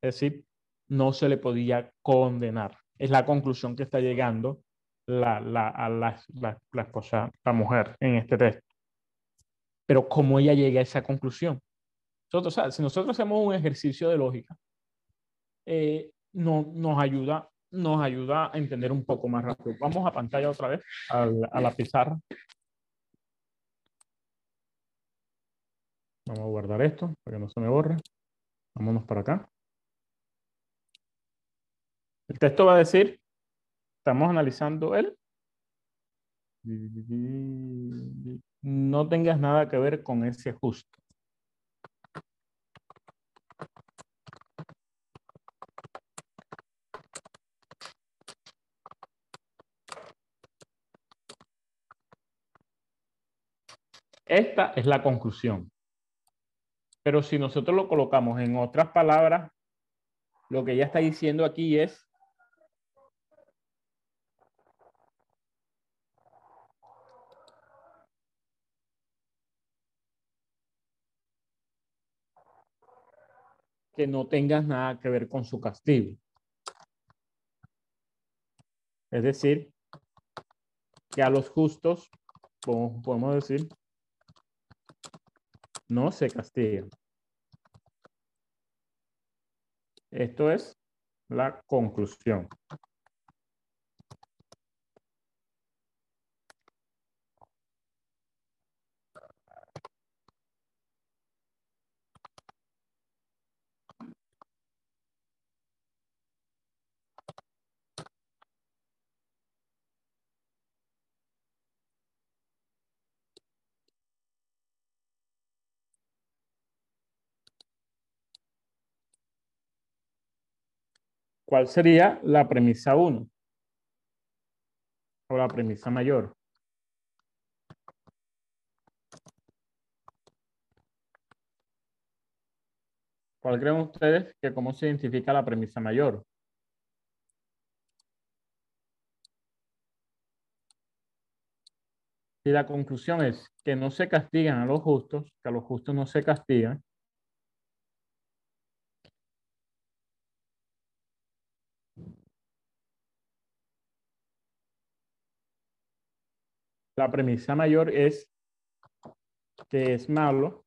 Es decir, no se le podía condenar. Es la conclusión que está llegando la, la, a la, la, la esposa, la mujer en este texto. Pero ¿cómo ella llega a esa conclusión? Nosotros, si nosotros hacemos un ejercicio de lógica, eh, no, nos, ayuda, nos ayuda a entender un poco más rápido. Vamos a pantalla otra vez, al- a la pizarra. Vamos a guardar esto para que no se me borre. Vámonos para acá. El texto va a decir, estamos analizando el... No tengas nada que ver con ese justo. Esta es la conclusión. Pero si nosotros lo colocamos en otras palabras, lo que ella está diciendo aquí es que no tengas nada que ver con su castigo. Es decir, que a los justos, podemos decir, no se castigan. Esto es la conclusión. ¿Cuál sería la premisa 1? O la premisa mayor. ¿Cuál creen ustedes que cómo se identifica la premisa mayor? Si la conclusión es que no se castigan a los justos, que a los justos no se castigan, la premisa mayor es que es malo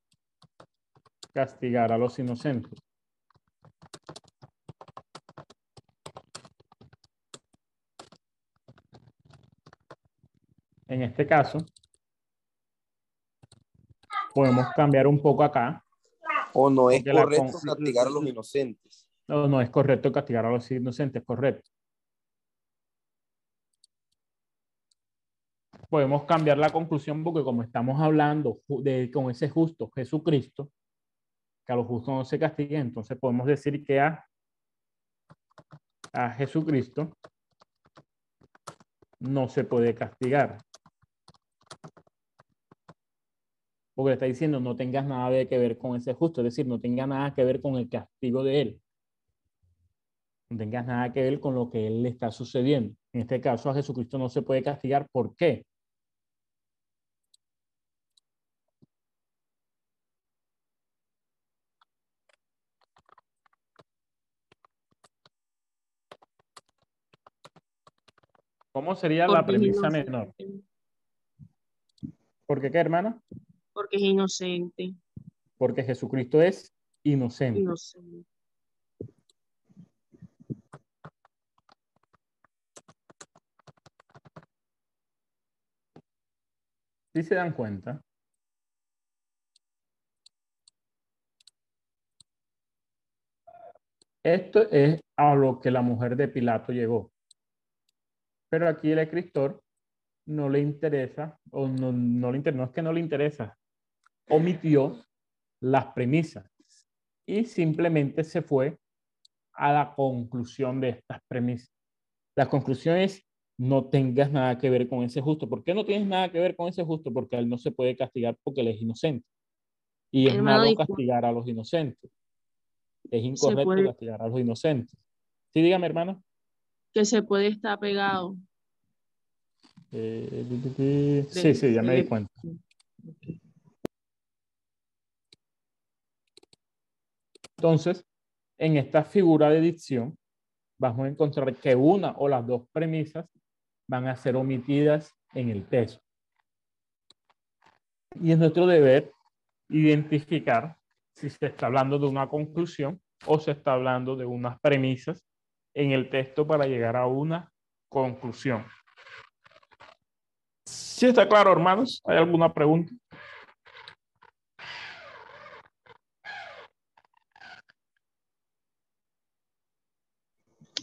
castigar a los inocentes. En este caso, podemos cambiar un poco acá. O no es correcto castigar a los inocentes. No, no es correcto castigar a los inocentes, correcto. Podemos cambiar la conclusión porque como estamos hablando de, con ese justo Jesucristo, que a los justos no se castiga, entonces podemos decir que a, a Jesucristo no se puede castigar. Porque le está diciendo no tengas nada que ver con ese justo, es decir, no tenga nada que ver con el castigo de él no tengas nada que ver con lo que él le está sucediendo. En este caso, a Jesucristo no se puede castigar. ¿Por qué? ¿Cómo sería la Porque premisa menor? ¿Por qué qué, hermana? Porque es inocente. Porque Jesucristo es inocente. Inocente. Si se dan cuenta, esto es a lo que la mujer de Pilato llegó. Pero aquí el escritor no le interesa, o no, no le inter- no es que no le interesa, omitió las premisas y simplemente se fue a la conclusión de estas premisas. La conclusión es no tengas nada que ver con ese justo. ¿Por qué no tienes nada que ver con ese justo? Porque él no se puede castigar porque él es inocente. Y es malo castigar a los inocentes. Es incorrecto castigar a los inocentes. Sí, dígame, hermano. Que se puede estar pegado. Eh, sí, sí, ya me di cuenta. Entonces, en esta figura de dicción, vamos a encontrar que una o las dos premisas van a ser omitidas en el texto. Y es nuestro deber identificar si se está hablando de una conclusión o se está hablando de unas premisas en el texto para llegar a una conclusión. ¿Sí está claro, hermanos? ¿Hay alguna pregunta?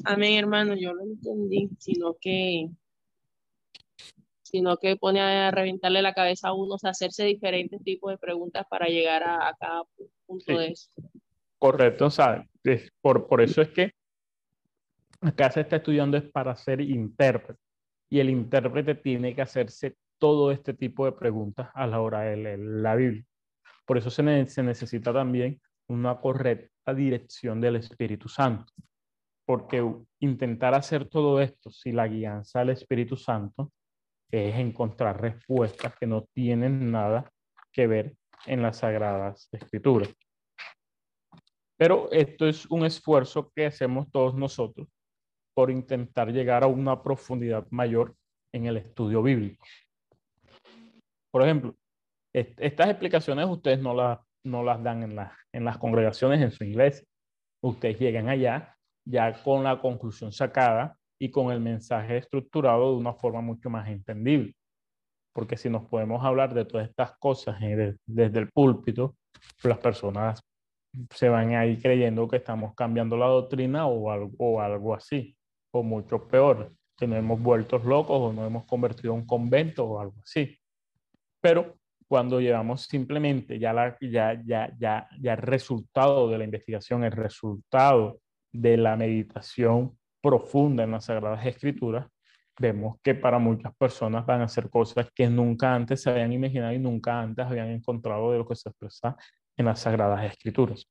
Amén, hermano, yo lo entendí, sino que, sino que pone a reventarle la cabeza a uno, o sea, hacerse diferentes tipos de preguntas para llegar a, a cada punto Sí. de eso. Correcto, o sea, es por, por eso es que acá se está estudiando es para ser intérprete y el intérprete tiene que hacerse todo este tipo de preguntas a la hora de leer la Biblia. Por eso se, ne- se necesita también una correcta dirección del Espíritu Santo, porque intentar hacer todo esto sin la guianza del Espíritu Santo es encontrar respuestas que no tienen nada que ver en las Sagradas Escrituras. Pero esto es un esfuerzo que hacemos todos nosotros por intentar llegar a una profundidad mayor en el estudio bíblico. Por ejemplo, est- estas explicaciones ustedes no, las no las dan en, la- en las congregaciones, en su iglesia. Ustedes llegan allá ya con la conclusión sacada y con el mensaje estructurado de una forma mucho más entendible. Porque si nos podemos hablar de todas estas cosas eh, de- desde el púlpito, las personas se van ahí creyendo que estamos cambiando la doctrina o algo, o algo así, o mucho peor, que nos hemos vuelto locos o nos hemos convertido en un convento o algo así. Pero cuando llevamos simplemente ya, la, ya, ya, ya, ya el resultado de la investigación, el resultado de la meditación profunda en las Sagradas Escrituras, vemos que para muchas personas van a ser cosas que nunca antes se habían imaginado y nunca antes habían encontrado de lo que se expresa en las Sagradas Escrituras.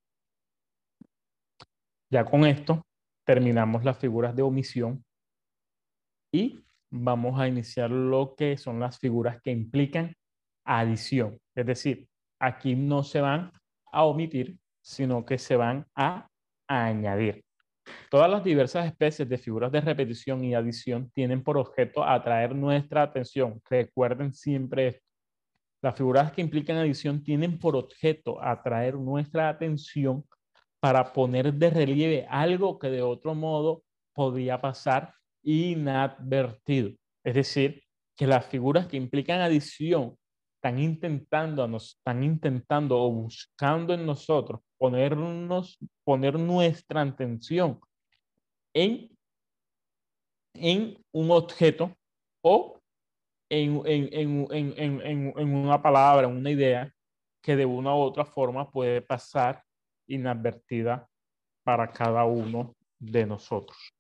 Ya con esto terminamos las figuras de omisión y vamos a iniciar lo que son las figuras que implican adición. Es decir, aquí no se van a omitir, sino que se van a añadir. Todas las diversas especies de figuras de repetición y adición tienen por objeto atraer nuestra atención. Recuerden siempre esto. Las figuras que implican adición tienen por objeto atraer nuestra atención para poner de relieve algo que de otro modo podría pasar inadvertido. Es decir, que las figuras que implican adición están intentando, están intentando o buscando en nosotros ponernos, poner nuestra atención en, en un objeto o en, en, en, en, una palabra, en una idea que de una u otra forma puede pasar inadvertida para cada uno de nosotros.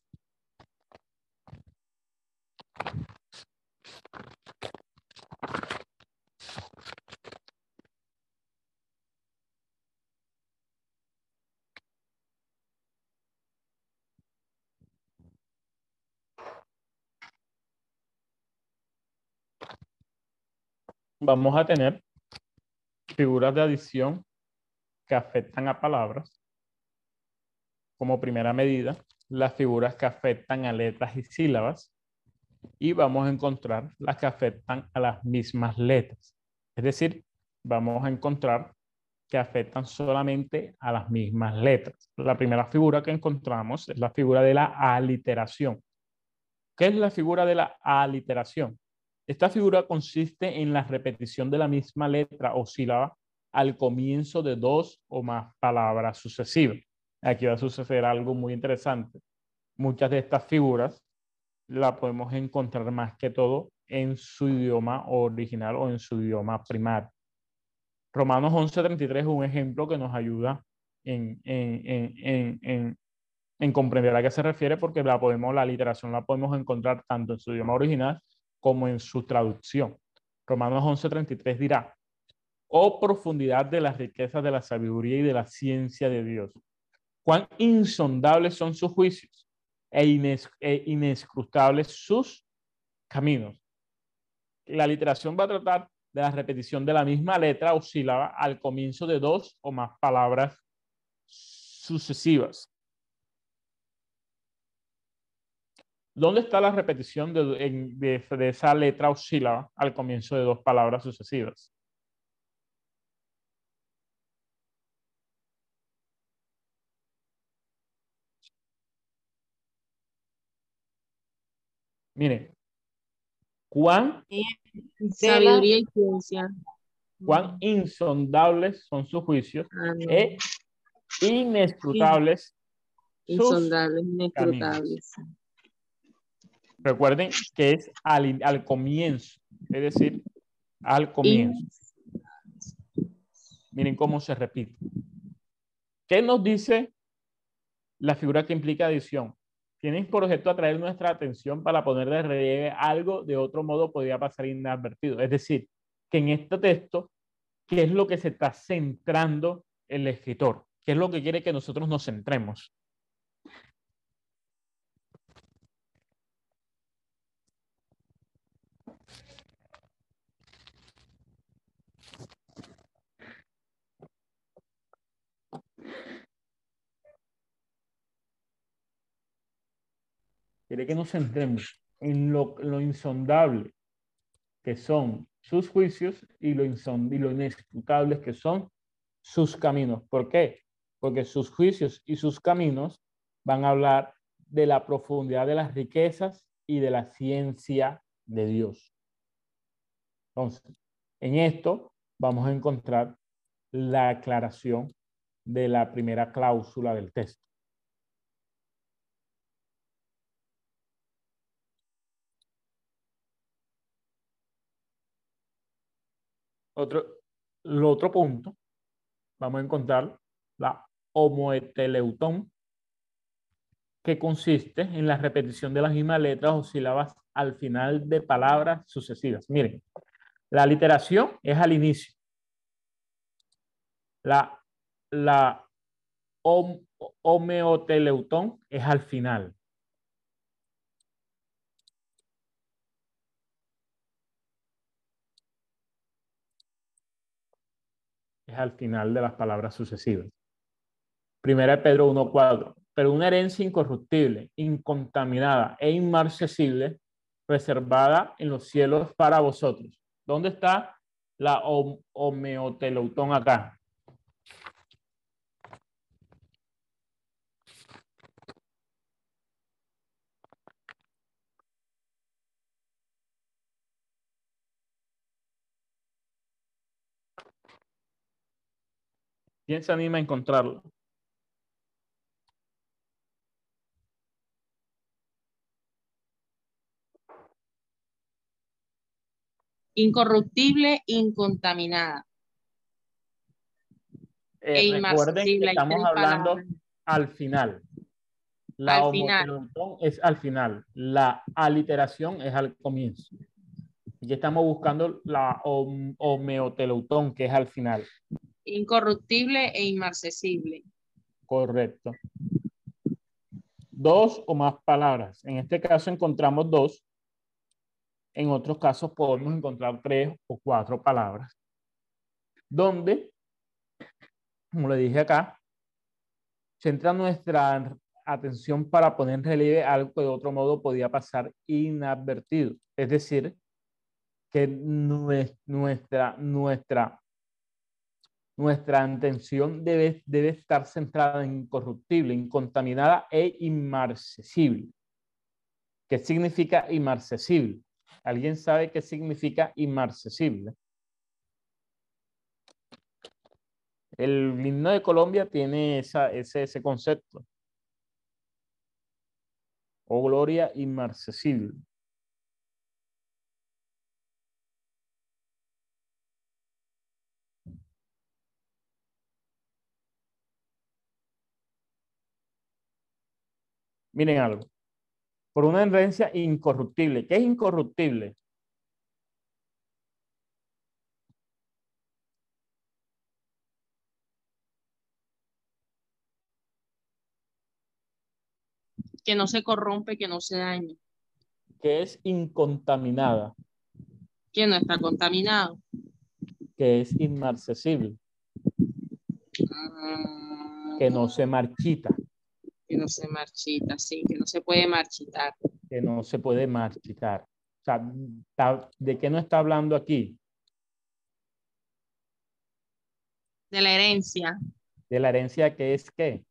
vamos a tener figuras de adición que afectan a palabras. Como primera medida, las figuras que afectan a letras y sílabas. Y vamos a encontrar las que afectan a las mismas letras. Es decir, vamos a encontrar que afectan solamente a las mismas letras. La primera figura que encontramos es la figura de la aliteración. ¿Qué es la figura de la aliteración? Esta figura consiste en la repetición de la misma letra o sílaba al comienzo de dos o más palabras sucesivas. Aquí va a suceder algo muy interesante. Muchas de estas figuras la podemos encontrar más que todo en su idioma original o en su idioma primario. Romanos 11:33 es un ejemplo que nos ayuda en, en, comprender a qué se refiere porque la, podemos, la literación la podemos encontrar tanto en su idioma original como en su traducción. Romanos 11:33 dirá, oh profundidad de las riquezas de la sabiduría y de la ciencia de Dios. Cuán insondables son sus juicios e, e inescrutables sus caminos. La literación va a tratar de la repetición de la misma letra o sílaba al comienzo de dos o más palabras sucesivas. ¿Dónde está la repetición de, esa letra o sílaba al comienzo de dos palabras sucesivas? Miren, cuán sabiduría y ciencia. Cuán insondables son sus juicios e inescrutables. Insondables, inescrutables. Recuerden que es al, comienzo, es decir, al comienzo. Miren cómo se repite. ¿Qué nos dice la figura que implica adición? Tienen por objeto atraer nuestra atención para poner de relieve algo de otro modo podría pasar inadvertido. Es decir, que en este texto, ¿qué es lo que se está centrando el escritor? ¿Qué es lo que quiere que nosotros nos centremos? Quiere que nos centremos en lo, insondable que son sus juicios y lo, y lo que son sus caminos. ¿Por qué? Porque sus juicios y sus caminos van a hablar de la profundidad de las riquezas y de la ciencia de Dios. Entonces, en esto vamos a encontrar la aclaración de la primera cláusula del texto. Otro, el otro punto, vamos a encontrar la homoeteleutón, que consiste en la repetición de las mismas letras o sílabas al final de palabras sucesivas. Miren, la literación es al inicio. La, la homeoteleutón es al final. Es al final de las palabras sucesivas. Primera de Pedro 1.4. Pero una herencia incorruptible, incontaminada e inmarcesible, reservada en los cielos para vosotros. ¿Dónde está la homeoteleutón acá? ¿Quién se anima a encontrarlo? Incorruptible, incontaminada. Eh, E recuerden que estamos hablando palabras. al final. La Al final. es al final. La aliteración es al comienzo. Y estamos buscando la hom- homeoteutón, que es al final. Incorruptible e inmarcesible. Correcto. Dos o más palabras. En este caso encontramos dos. En otros casos podemos encontrar tres o cuatro palabras. Donde, como le dije acá, centra nuestra atención para poner en relieve algo que de otro modo podía pasar inadvertido. Es decir, que nue- nuestra, nuestra nuestra atención debe, debe estar centrada en incorruptible, incontaminada e inmarcesible. ¿Qué significa inmarcesible? ¿Alguien sabe qué significa inmarcesible? El himno de Colombia tiene ese, ese concepto. Oh gloria inmarcesible. Miren algo. Por una herencia incorruptible. ¿Qué es incorruptible? Que no se corrompe, que no se dañe. ¿Qué es incontaminada? Que no está contaminado. ¿Qué es inmarcesible? Ah, Que no se marchita, que no se marchita, sí, que no se puede marchitar. que no se puede marchitar. O sea, ¿de qué no está hablando aquí? De la herencia. De la herencia que es qué?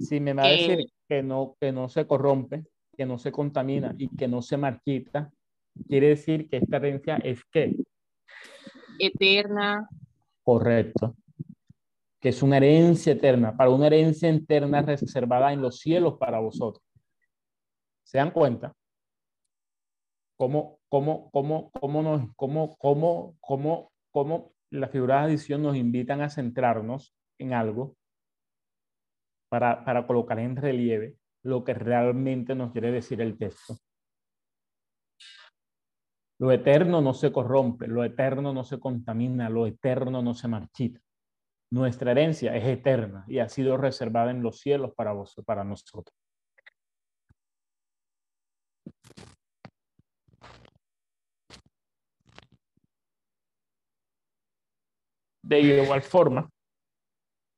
Si me va a decir que no, que no se corrompe, que no se contamina y que no se marchita, quiere decir que esta herencia es qué? Eterna. Correcto. Que es una herencia eterna, para una herencia eterna reservada en los cielos para vosotros. ¿Se dan cuenta? ¿Cómo, cómo, cómo, cómo, nos, cómo, cómo, cómo, cómo las figuras de adición nos invitan a centrarnos en algo para, para colocar en relieve lo que realmente nos quiere decir el texto? Lo eterno no se corrompe, lo eterno no se contamina, lo eterno no se marchita. Nuestra herencia es eterna y ha sido reservada en los cielos para vos, para nosotros. De igual forma,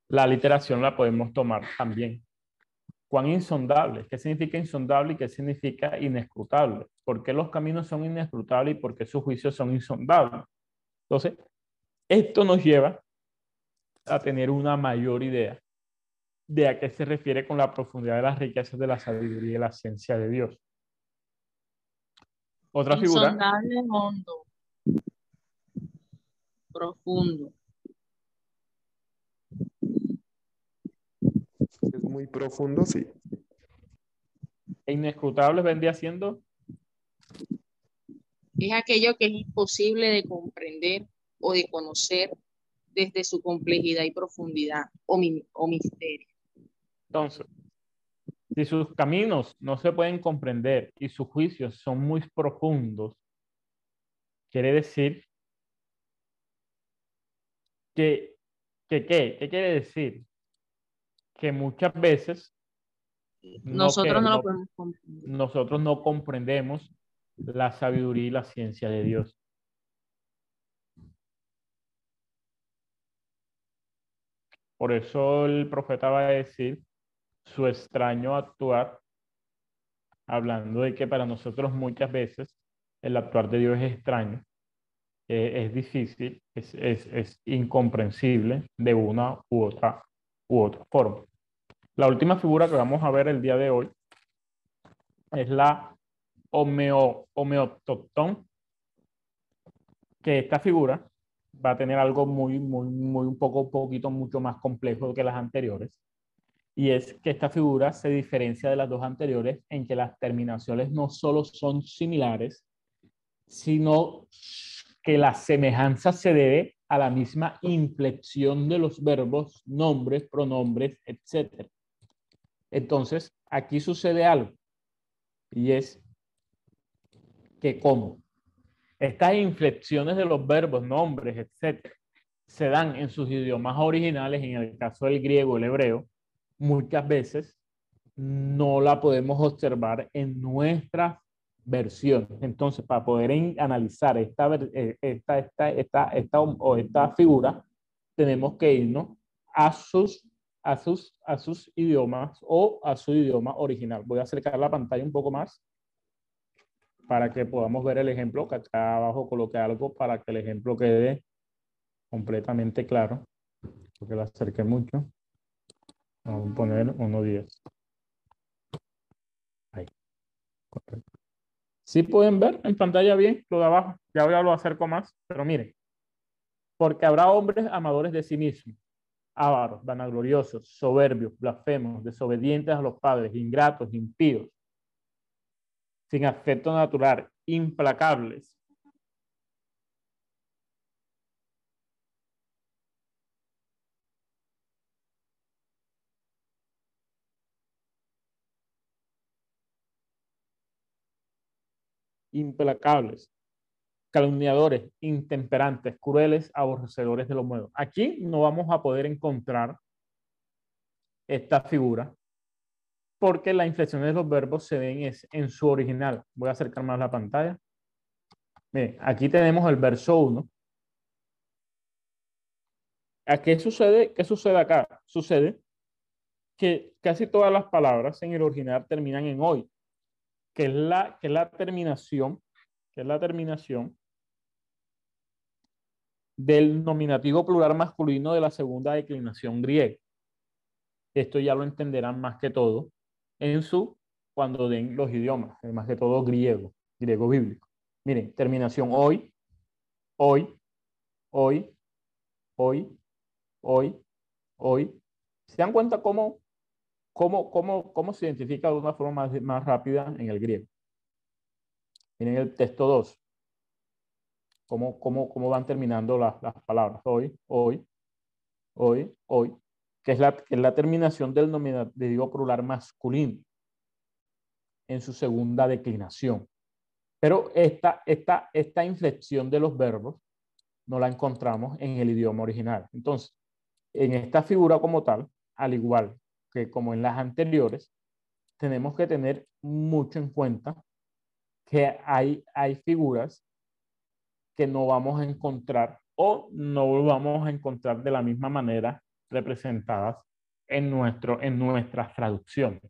la literación la podemos tomar también. ¿Cuán insondable? ¿Qué significa insondable y qué significa inescrutable? ¿Por qué los caminos son inescrutables y por qué sus juicios son insondables? Entonces, esto nos lleva a tener una mayor idea de a qué se refiere con la profundidad de las riquezas de la sabiduría y la ciencia de Dios. Otra figura, Insondable, hondo. Profundo. Es muy profundo, sí. e inescrutable vendría siendo Es aquello que es imposible de comprender o de conocer desde su complejidad y profundidad o, mi- o misterio. Entonces, si sus caminos no se pueden comprender y sus juicios son muy profundos, quiere decir que, que ¿qué? ¿Qué quiere decir? Que muchas veces no Nosotros que- no lo podemos comprender. nosotros no comprendemos la sabiduría y la ciencia de Dios. Por eso el profeta va a decir su extraño actuar, hablando de que para nosotros muchas veces el actuar de Dios es extraño, eh, es difícil, es, es, incomprensible de una u otra, u otra forma. La última figura que vamos a ver el día de hoy es la homeo, que esta figura va a tener algo muy, muy, muy un poco, poquito mucho más complejo que las anteriores. Y es que esta figura se diferencia de las dos anteriores en que las terminaciones no solo son similares, sino que la semejanza se debe a la misma inflexión de los verbos, nombres, pronombres, etc. Entonces, aquí sucede algo, y es que como estas inflexiones de los verbos, nombres, etc., se dan en sus idiomas originales, en el caso del griego, el hebreo, muchas veces no la podemos observar en nuestras versiones. Entonces, para poder analizar esta, eh, esta, esta, esta, esta figura, tenemos que irnos a sus, a, sus, a sus idiomas o a su idioma original. Voy a acercar la pantalla un poco más para que podamos ver el ejemplo, que acá abajo coloqué algo para que el ejemplo quede completamente claro, porque lo acerqué mucho. Vamos a poner 1.10. Ahí. Correcto. Sí pueden ver en pantalla bien lo de abajo. Ya voy a lo acerco más, pero miren. Porque habrá hombres amadores de sí mismos, ávaros, vanagloriosos, soberbios, blasfemos, desobedientes a los padres, ingratos, impíos, sin afecto natural, implacables. implacables, calumniadores, intemperantes, crueles, aborrecedores de los nuevos. Aquí no vamos a poder encontrar esta figura porque la inflexión de los verbos se ven en su original. Voy a acercar más la pantalla. Miren, aquí tenemos el verso 1. ¿A qué sucede? ¿Qué sucede acá? Sucede que casi todas las palabras en el original terminan en hoy, que es la, que es la terminación, que es la terminación del nominativo plural masculino de la segunda declinación griega. Esto ya lo entenderán más que todo en su, cuando den los idiomas, más que todo griego, griego bíblico. Miren, terminación hoy, hoy, hoy, hoy, hoy, hoy. ¿Se dan cuenta cómo, cómo, cómo, cómo se identifica de una forma más, más rápida en el griego? Miren el texto 2. Cómo, cómo, cómo van terminando las palabras. Hoy, hoy, hoy, hoy que es la, terminación del nominativo plural masculino en su segunda declinación. Pero esta, esta, esta inflexión de los verbos no la encontramos en el idioma original. Entonces, en esta figura como tal, al igual que como en las anteriores, tenemos que tener mucho en cuenta que hay, hay figuras que no vamos a encontrar o no vamos a encontrar de la misma manera representadas en, nuestro, en nuestras traducciones.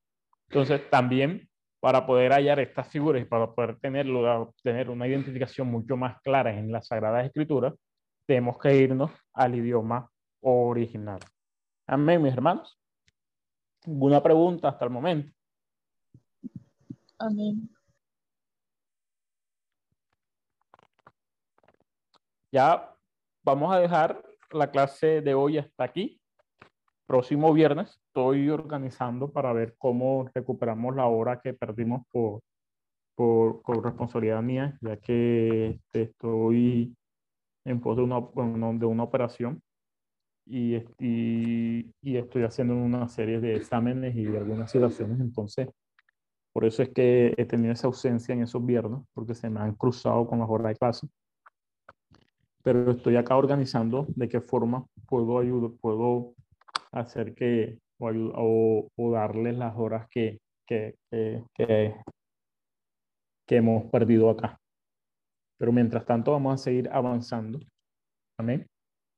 Entonces, también para poder hallar estas figuras y para poder tenerlo, tener una identificación mucho más clara en las Sagradas Escrituras, tenemos que irnos al idioma original. Amén, mis hermanos. ¿Alguna pregunta hasta el momento? Amén. Ya vamos a dejar la clase de hoy hasta aquí próximo viernes estoy organizando para ver cómo recuperamos la hora que perdimos por, por, responsabilidad mía, ya que estoy en pos de una, de una operación y, y, y, estoy haciendo una serie de exámenes y de algunas situaciones. Entonces, por eso es que he tenido esa ausencia en esos viernes, porque se me han cruzado con las horas de clase. Pero estoy acá organizando de qué forma puedo ayudar, puedo hacer que, o, o, darles las horas que, que, que, que, hemos perdido acá. Pero mientras tanto vamos a seguir avanzando. Amén.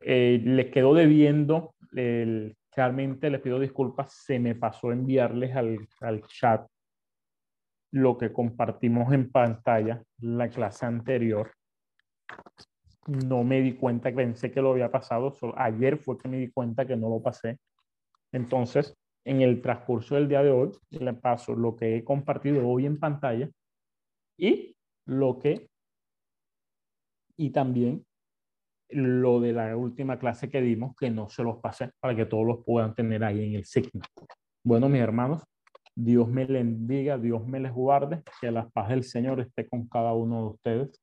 Eh, les quedo debiendo, el, realmente les pido disculpas, se me pasó enviarles al, al chat lo que compartimos en pantalla la clase anterior no me di cuenta, pensé que lo había pasado, solo ayer fue que me di cuenta que no lo pasé. Entonces, en el transcurso del día de hoy, le paso lo que he compartido hoy en pantalla y lo que, y también lo de la última clase que dimos, que no se los pasé para que todos los puedan tener ahí en el signo. Bueno, mis hermanos, Dios me les bendiga, Dios me les guarde, que la paz del Señor esté con cada uno de ustedes.